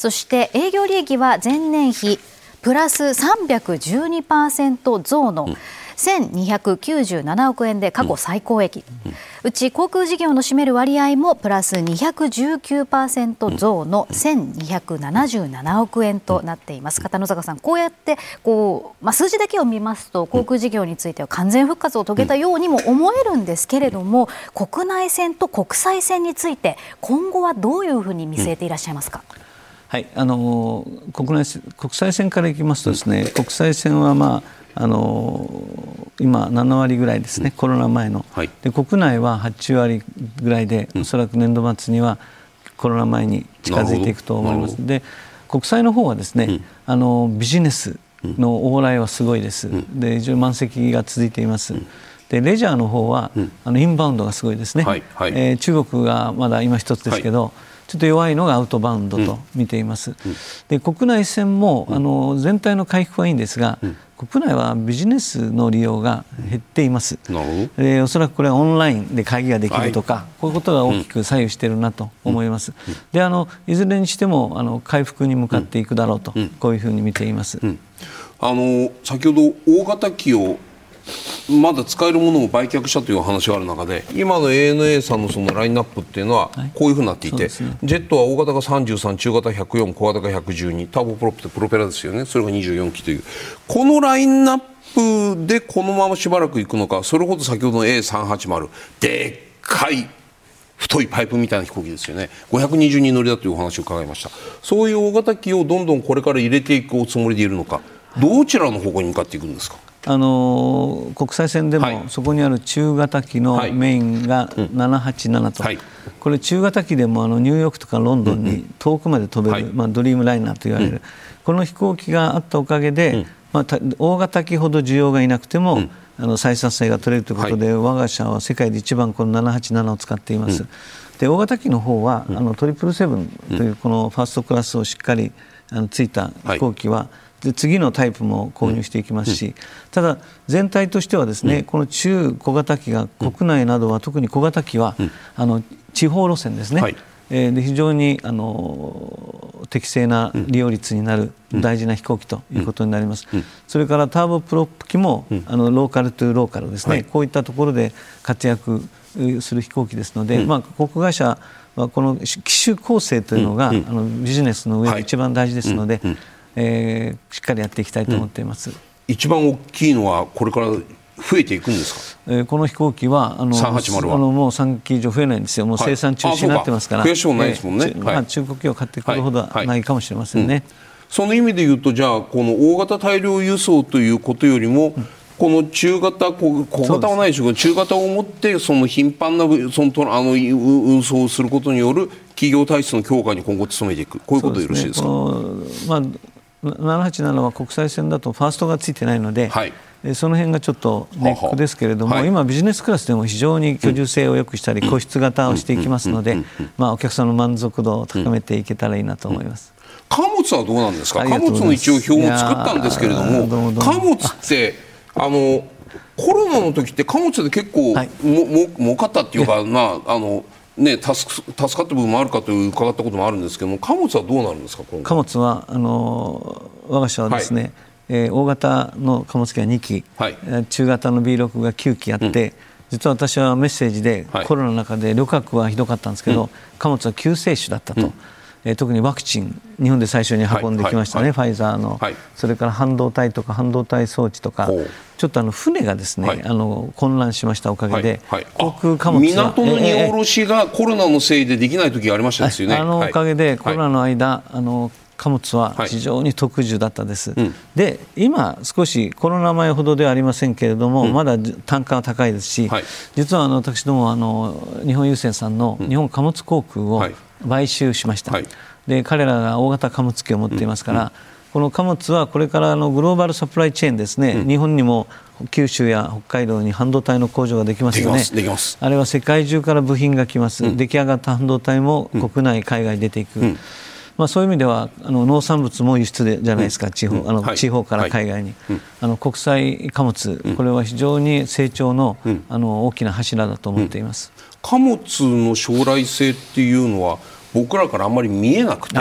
そして営業利益は前年比プラス312%増の1297億円で過去最高益、うち航空事業の占める割合もプラス219%増の1277億円となっています。片野坂さん、こうやってこう、まあ、数字だけを見ますと航空事業については完全復活を遂げたようにも思えるんですけれども国内線と国際線について今後はどういうふうに見据えていらっしゃいますか？うんはい、あの国内国際線からいきますとですね、国際線はまああの今7割ぐらいですね、コロナ前の、はい、で国内は8割ぐらいで、おそらく年度末にはコロナ前に近づいていくと思います。で国際の方はですね、うん、あのビジネスの往来はすごいです。うん、で非常に満席が続いています。うん。でレジャーの方は、あのインバウンドがすごいですね、はい。はい、えー、中国がまだ今一つですけど、はいちょっと弱いのがアウトバウンドと見ています。で国内線もあの全体の回復はいいんですが、国内はビジネスの利用が減っています。でおそらくこれはオンラインで会議ができるとか、はい、こういうことが大きく左右しているなと思います。であのいずれにしてもあの回復に向かっていくだろうと、こういうふうに見ています。あの先ほど大型機をまだ使えるものを売却したという話がある中で今の ANA さんのそのラインナップっていうのはこういうふうになっていて、はいね、ジェットは大型が33中型104小型が112ターボプロップってプロペラですよね。それが24機という。このラインナップでこのまましばらくいくのかそれほど先ほどの A380 でっかい太いパイプみたいな飛行機ですよね。520人乗りだというお話を伺いました。そういう大型機をどんどんこれから入れていくおつもりでいるのかどちらの方向に向かっていくんですか？あの国際線でも、そこにある中型機のメインが787と、はい、これ中型機でもあのニューヨークとかロンドンに遠くまで飛べる、まあ、ドリームライナーと言われる、この飛行機があったおかげで、まあ、大型機ほど需要がいなくても、あの採算性が取れるということで、我が社は世界で一番この787を使っています。で大型機の方は、あのトリプルセブンというこのファーストクラスをしっかりあのついた飛行機は、で次のタイプも購入していきますし、ただ、全体としてはですね、この中小型機が国内などは特に小型機は、あの地方路線ですね、はい、えー、で非常にあの適正な利用率になる大事な飛行機ということになります、それからターボプロップ機も、あのローカルトゥローカルですね、はい、こういったところで活躍する飛行機ですので、まあ、航空会社はこの機種構成というのが、あのビジネスの上で一番大事ですので、えー、しっかりやっていきたいと思っています、うん、一番大きいのはこれから増えていくんですか、えー、この飛行機はあの380は。あのもう3機以上増えないんですよ、もう生産中止になってますから、増やしもないですもんね、えーはい、まあ、中国機を買ってくるほどはないかもしれませんね、はいはいうん、その意味でいうと、じゃあ、この大型大量輸送ということよりも、うん。この中型小型はないでしょうけど中型を持ってその頻繁なそのあの運送をすることによる企業体質の強化に今後努めていく。こういうことでよろしいですか？すね、まあ787は国際線だとファーストがついてないので、はい、その辺がちょっとネックですけれども、はい、今、ビジネスクラスでも非常に居住性を良くしたり、個室型をしていきますので、まあ、お客さんの満足度を高めていけたらいいなと思います。貨物はどうなんですか？貨物の一応表を作ったんですけれども貨物ってあのコロナの時って貨物で結構、はい、もも儲かったっていうか、はい、まああのね、助助かった部分もあるかという伺ったこともあるんですけども貨物はどうなるんですか貨物はあの我が社はですね、はい、えー、大型の貨物機が2機、はい、中型の B6 が9機あって、うん。実は私はメッセージで、はい、コロナの中で旅客はひどかったんですけど、うん、貨物は救世主だったと、うん、えー、特にワクチン日本で最初に運んできましたね、はいはい、ファイザーの、はい、それから半導体とか半導体装置とか。ちょっとあの船がですね、あの混乱しましたおかげで、航空貨物港の荷下ろしがコロナのせいでできない時がありましたですよね、あのおかげでコロナの間、あの貨物は非常に特需だったです、はいうん、で今、少しコロナ前ほどではありませんけれども、うん、まだ単価は高いですし、はい、実はあの私どもあの日本郵船さんの日本貨物航空を買収しました、はい、で彼らが大型貨物機を持っていますから、この貨物はこれからのグローバルサプライチェーンですね、日本にも九州や北海道に半導体の工場ができますよね、あれは世界中から部品が来ます、出来上がった半導体も国内、海外に出ていく。まあ、そういう意味ではあの農産物も輸出でじゃないですか、地方あの、地方から海外に、あの国際貨物、これは非常に成長の,、あの大きな柱だと思っています、貨物の将来性っていうのは僕らからあんまり見えなくて。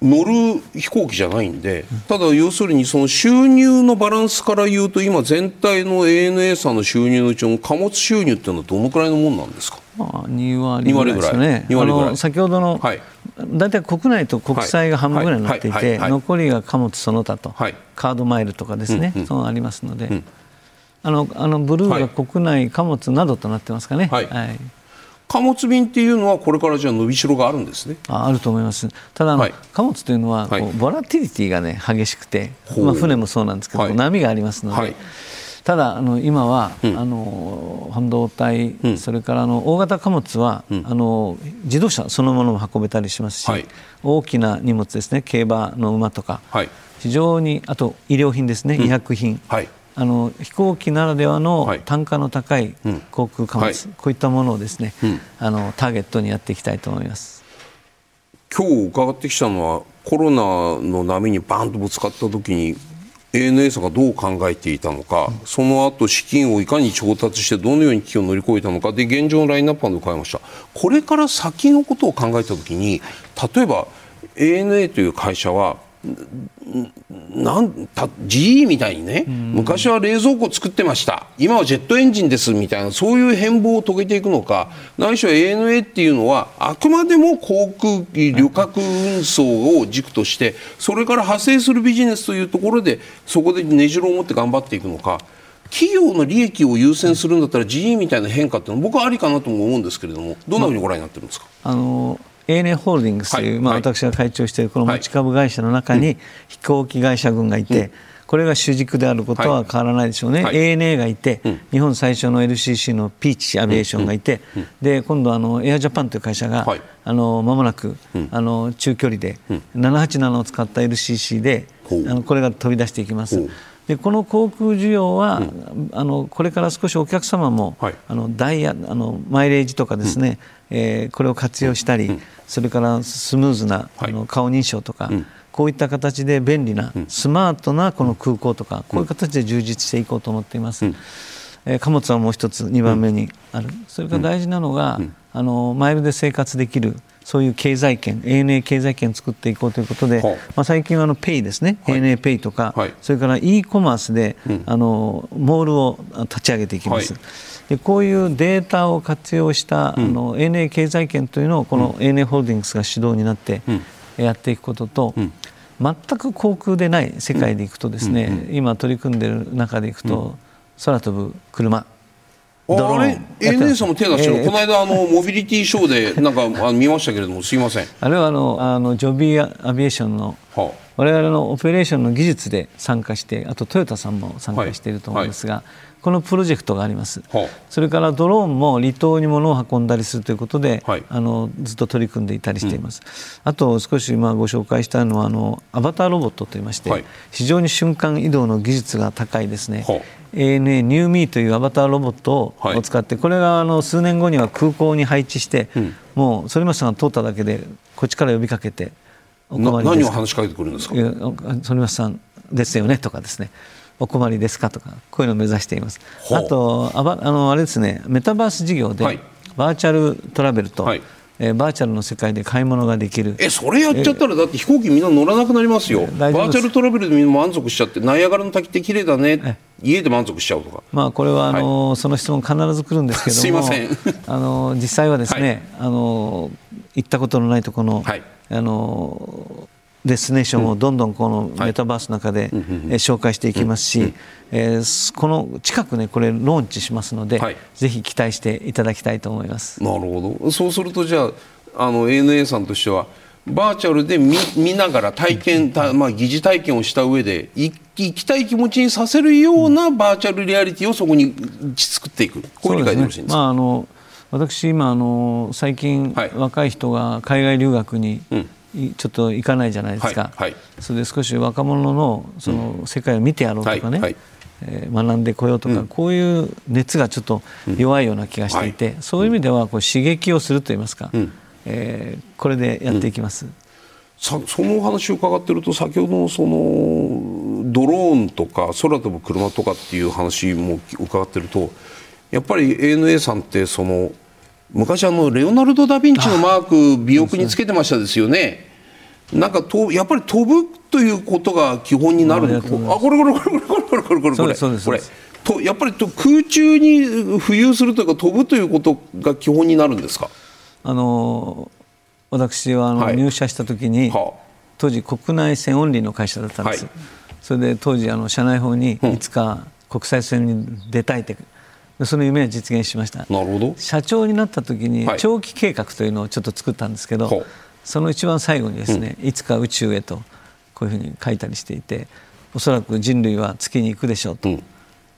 乗る飛行機じゃないんで、ただ要するにその収入のバランスから言うと今全体の ANA さんの収入のうちの貨物収入っていうのはどのくらいのもんなんですか、まあ、2割ぐらい。ですね2割ぐらい。先ほどの、はい、大体国内と国際が半分ぐらいになっていて、残りが貨物その他と、はい、カードマイルとかですね、うんうん、そうありますので、うん、あのあのブルーが国内貨物などとなってますかね。はい、はい。貨物便っていうのはこれからじゃ伸びしろがあるんですね。ああると思います。ただはい、貨物というのはこう、はい、ボラティリティがね激しくて、まあ、船もそうなんですけど、はい、波がありますので、ただあの今は、うん、あの半導体、うん、それからあの大型貨物は、うん、あの自動車そのものも運べたりしますし、大きな荷物ですね。競馬の馬とか、非常にあと医療品ですね、医薬品、あの飛行機ならではの単価の高い航空貨物、はい、こういったものをですね、うん、あのターゲットにやっていきたいと思います。今日伺ってきたのはコロナの波にバーンとぶつかった時に ANA がどう考えていたのか、うん、その後資金をいかに調達してどのように危機を乗り越えたのかで現状のラインナップまで伺いました。これから先のことを考えた時に例えば ANA という会社はなんた GE みたいにね、昔は冷蔵庫作ってました、今はジェットエンジンですみたいな、そういう変貌を遂げていくのか、ないしは ANA っていうのは、あくまでも航空機、旅客運送を軸として、それから派生するビジネスというところで、そこでねじろを持って頑張っていくのか。企業の利益を優先するんだったら GE みたいな変化っていうのは僕はありかなとも思うんですけれどもどんなふうにご覧になってるんですか、あの ANA ホールディングスという、はい、まあ、私が会長しているこの持ち株会社の中に飛行機会社群がいて、これが主軸であることは変わらないでしょうね、はい、ANA がいて、うん、日本最初の LCC のピーチアビエーションがいて、うん。うん、で今度あの、エアジャパンという会社が、はい、あの間もなく、あの中距離で、787を使った LCC で、あのこれが飛び出していきます。でこの航空需要は、うん、あのこれから少しお客様も、はい、あのダイヤあのマイレージとかですね、うん、えー、これを活用したり、うん、それからスムーズな、あの顔認証とか、こういった形で便利な、スマートなこの空港とか、こういう形で充実していこうと思っています。えー、貨物はもう一つ2番目にある、それから大事なのが、あのマイルで生活できるそういう経済圏 ANA 経済圏を作っていこうということで、まあ、最近はあのペイですね、はい、ANA ペイとか、はい、それから e コマースで、うん、あのモールを立ち上げていきます。はい、でこういうデータを活用した、うん、あの ANA 経済圏というのをこの ANA ホールディングスが主導になってやっていくことと、うん、全く航空でない世界でいくとですね、今取り組んでいる中でいくと、空飛ぶ車あれ ANA さんも手出してる、えー、この間あのモビリティショーでなんかあの見ましたけれどもすいません。あれはあのあのジョビーアビエーションの、はあ、我々のオペレーションの技術で参加してあとトヨタさんも参加していると思うんですが、はいはいこのプロジェクトがあります、はあ、それからドローンも離島に物を運んだりするということで、はい、あのずっと取り組んでいたりしています、うん、あと少し今ご紹介したいのはあのアバターロボットといいまして、はい、非常に瞬間移動の技術が高いですね、はあ、ANA ニューミーというアバターロボットを使って、これがあの数年後には空港に配置して、うん、もう反町さんが通っただけでこっちから呼びかけて何を話しかけてくるんですか？反町さんですよね？とかですねお困りですかとかこういうのを目指しています。あとあばあのあれですねメタバース事業で、はい、バーチャルトラベルと、はい。えーバーチャルの世界で買い物ができる。えそれやっちゃったらだって飛行機みんな乗らなくなりますよ。バ大丈夫です。ーチャルトラベルでみんな満足しちゃってナイアガラの滝って綺麗だね家で満足しちゃうとか。まあ、これはあの、その質問必ず来るんですけどもすいません。あの実際はですね、あの行ったことのないところの,、はい。あの destination をどんどんこのメタバースの中で、えー紹介していきますし、えーこの近くねこれローンチしますので、はい。ぜひ期待していただきたいと思います。なるほど。そうするとじゃああの ANA さんとしてはバーチャルで見見ながら体験、たまあ、疑似体験をした上でい行きたい気持ちにさせるようなバーチャルリアリティをそこに作っていく。こういう理解でよろしいんですか？まあ、あの私今あの最近、はい。若い人が海外留学に、うん。いちょっと行かないじゃないですか、はいはい。それで少し若者のその世界を見てやろうとかね、はいはい。えー学んでこようとか、こういう熱がちょっと弱いような気がしていて、そういう意味ではこう刺激をするといいますか、ん。えーこれでやっていきます。さそのお話を伺ってると先ほどのそのドローンとか空飛ぶ車とかっていう話も伺ってるとやっぱり ANA さんってその昔あのレオナルド・ダ・ヴィンチのマーク尾翼につけてましたですよね。なんかとやっぱり飛ぶということが基本になるありがとうございます。あこれこれこれこれこれこれこれ。これこれ。とやっぱりと空中に浮遊するというか飛ぶということが基本になるんですか？あの私はあの、はい。入社した時に、は当時国内線オンリーの会社だったんです、はい。それで当時あの社内法にいつか国際線に出たいってでその夢は実現しました。なるほど。社長になった時にはい。長期計画というのをちょっと作ったんですけど、ほう。その一番最後にですね、いつか宇宙へとこういうふうに書いたりしていておそらく人類は月に行くでしょうと、うん。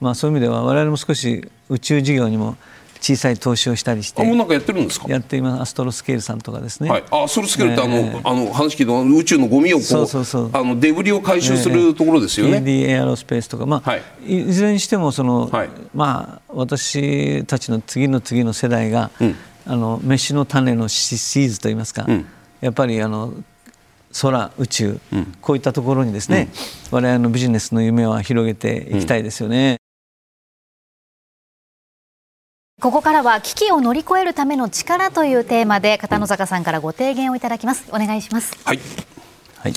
まあ、そういう意味では我々も少し宇宙事業にも小さい投資をしたりしてあもうなんかやってるんですか？やっています。アストロスケールさんとかですね、はい、あソルスケルってあの、ええあの話聞いたの宇宙のゴミをこうそうそうそう。あのデブリを回収するところですよね。AD エアロスペースとか、まあはい。い、ずれにしてもその、はい。まあ、私たちの次の次の世代が、うん。あの飯の種のシシーズといいますか、うん。やっぱりあの空宇宙、こういったところにですね、我々のビジネスの夢は広げていきたいですよね。ここからは危機を乗り越えるための力というテーマで片野坂さんからご提言をいただきます。お願いします。はい。はい、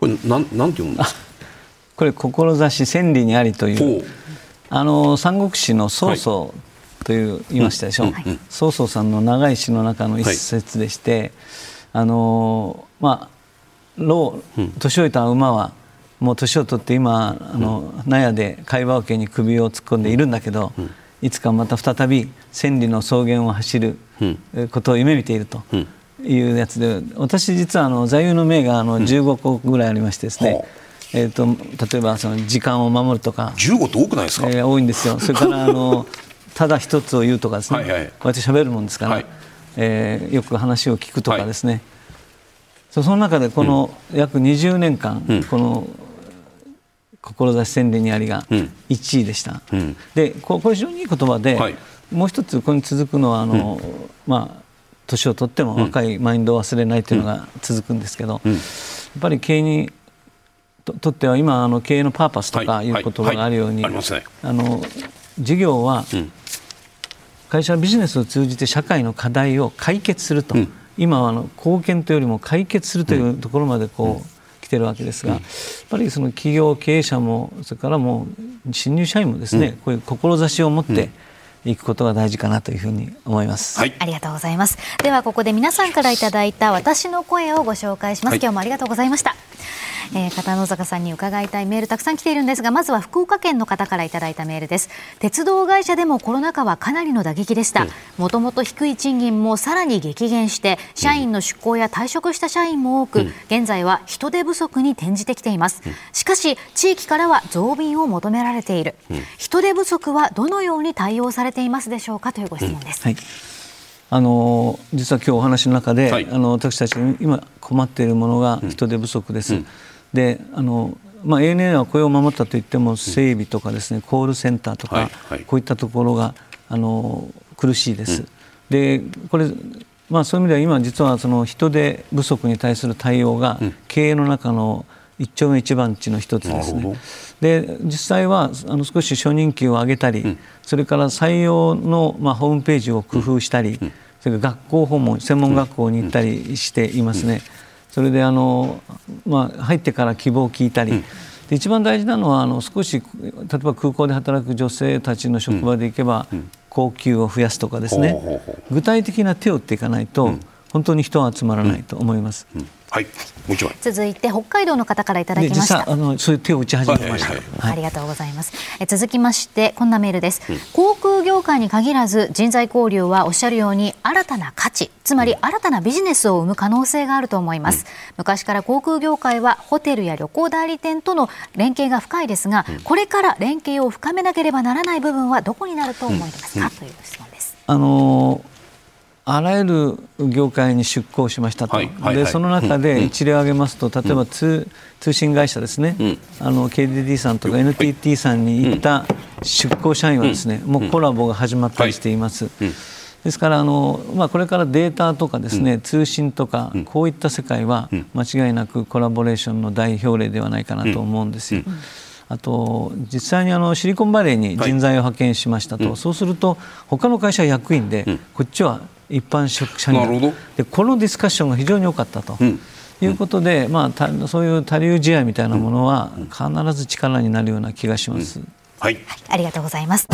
これなんなんて読むんですか？これ志千里にありというあの三国志の曹操という言いましたでしょ、う曹操さんの長い詩の中の一節でして、あのまあ老年老いた馬はもう年を取って今あの納屋で貝羽桶に首を突っ込んでいるんだけど、いつかまた再び千里の草原を走るえことを夢見ているというやつで私実はあの座右の銘があの15個ぐらいありましてですね、ほえー、と例えばその時間を守るとか、十五って多くないですか？えー多いんですよ。それからあの ただ一つを言うとかですね。はいはい。こうやって喋るもんですから、はい。えーよく話を聞くとかですね、そその中でこの約20年間、うん。この志千里にありがうん。1位でした、うん。でここれ非常にいい言葉で、はい。もう一つここに続くのはあの、まあ年を取っても若いマインドを忘れないというのが続くんですけど、うん。やっぱり経営にととっては今あの経営のパーパスとかはい。いう言葉があるように、はい。あの事業はうん。会社のビジネスを通じて社会の課題を解決すると、うん。今はあの貢献というよりも解決するというところまでこう、来てるわけですが、やっぱりその企業経営者もそれからもう新入社員もですね、こういう志を持っていくことが大事かなというふうに思います。はい。ありがとうございます。ではここで皆さんからいただいた私の声をご紹介します、はい。今日もありがとうございましたえー片野坂さんに伺いたいメールたくさん来ているんですがまずは福岡県の方からいただいたメールです。鉄道会社でもコロナ禍はかなりの打撃でした。もともと低い賃金もさらに激減して社員の出向や退職した社員も多く、現在は人手不足に転じてきています、しかし地域からは増便を求められている、人手不足はどのように対応されていますでしょうかというご質問です、はい。あの実は今日お話の中で、はい。あの私たちが今困っているものが人手不足です。であのまあ、ANA は雇用を守ったといっても整備とかですねコールセンターとか、こういったところがあの苦しいです。でこれまあ、そういう意味では今実はその人手不足に対する対応が経営の中の一丁目一番地の一つですね。で実際はあの少し初任給を上げたり、うん、それから採用の、まあ、ホームページを工夫したり、うん、それから学校訪問専門学校に行ったりしていますね。それであの、まあ、入ってから希望を聞いたり、で一番大事なのはあの少し例えば空港で働く女性たちの職場で行けば、高級を増やすとかですね、具体的な手を打っていかないと、本当に人は集まらないと思います。はい、もう一枚。続いて北海道の方からいただきました。あのそういう手を打ち始めました。はいはい、ありがとうございます。え続きましてこんなメールです、うん、航空業界に限らず人材交流はおっしゃるように新たな価値、つまり新たなビジネスを生む可能性があると思います。うん、昔から航空業界はホテルや旅行代理店との連携が深いですが、うん、これから連携を深めなければならない部分はどこになると思いますか、という質問です。あのーあらゆる業界に出向しましたと、はいはいはい、でその中で一例を挙げますと、例えば通,、通信会社ですね、うん、あの KDD さんとか NTT さんに行った出向社員はですね、もうコラボが始まったりしています。ですからあの、まあ、これからデータとかですね、通信とか、こういった世界は間違いなくコラボレーションの代表例ではないかなと思うんですよ。あと実際にあのシリコンバレーに人材を派遣しましたと、はい、そうすると他の会社役員で、こっちは一般職者にでこのディスカッションが非常に多かったと。いうことで、まあ、そういう多流試合みたいなものは必ず力になるような気がします。はい、ありがとうございます。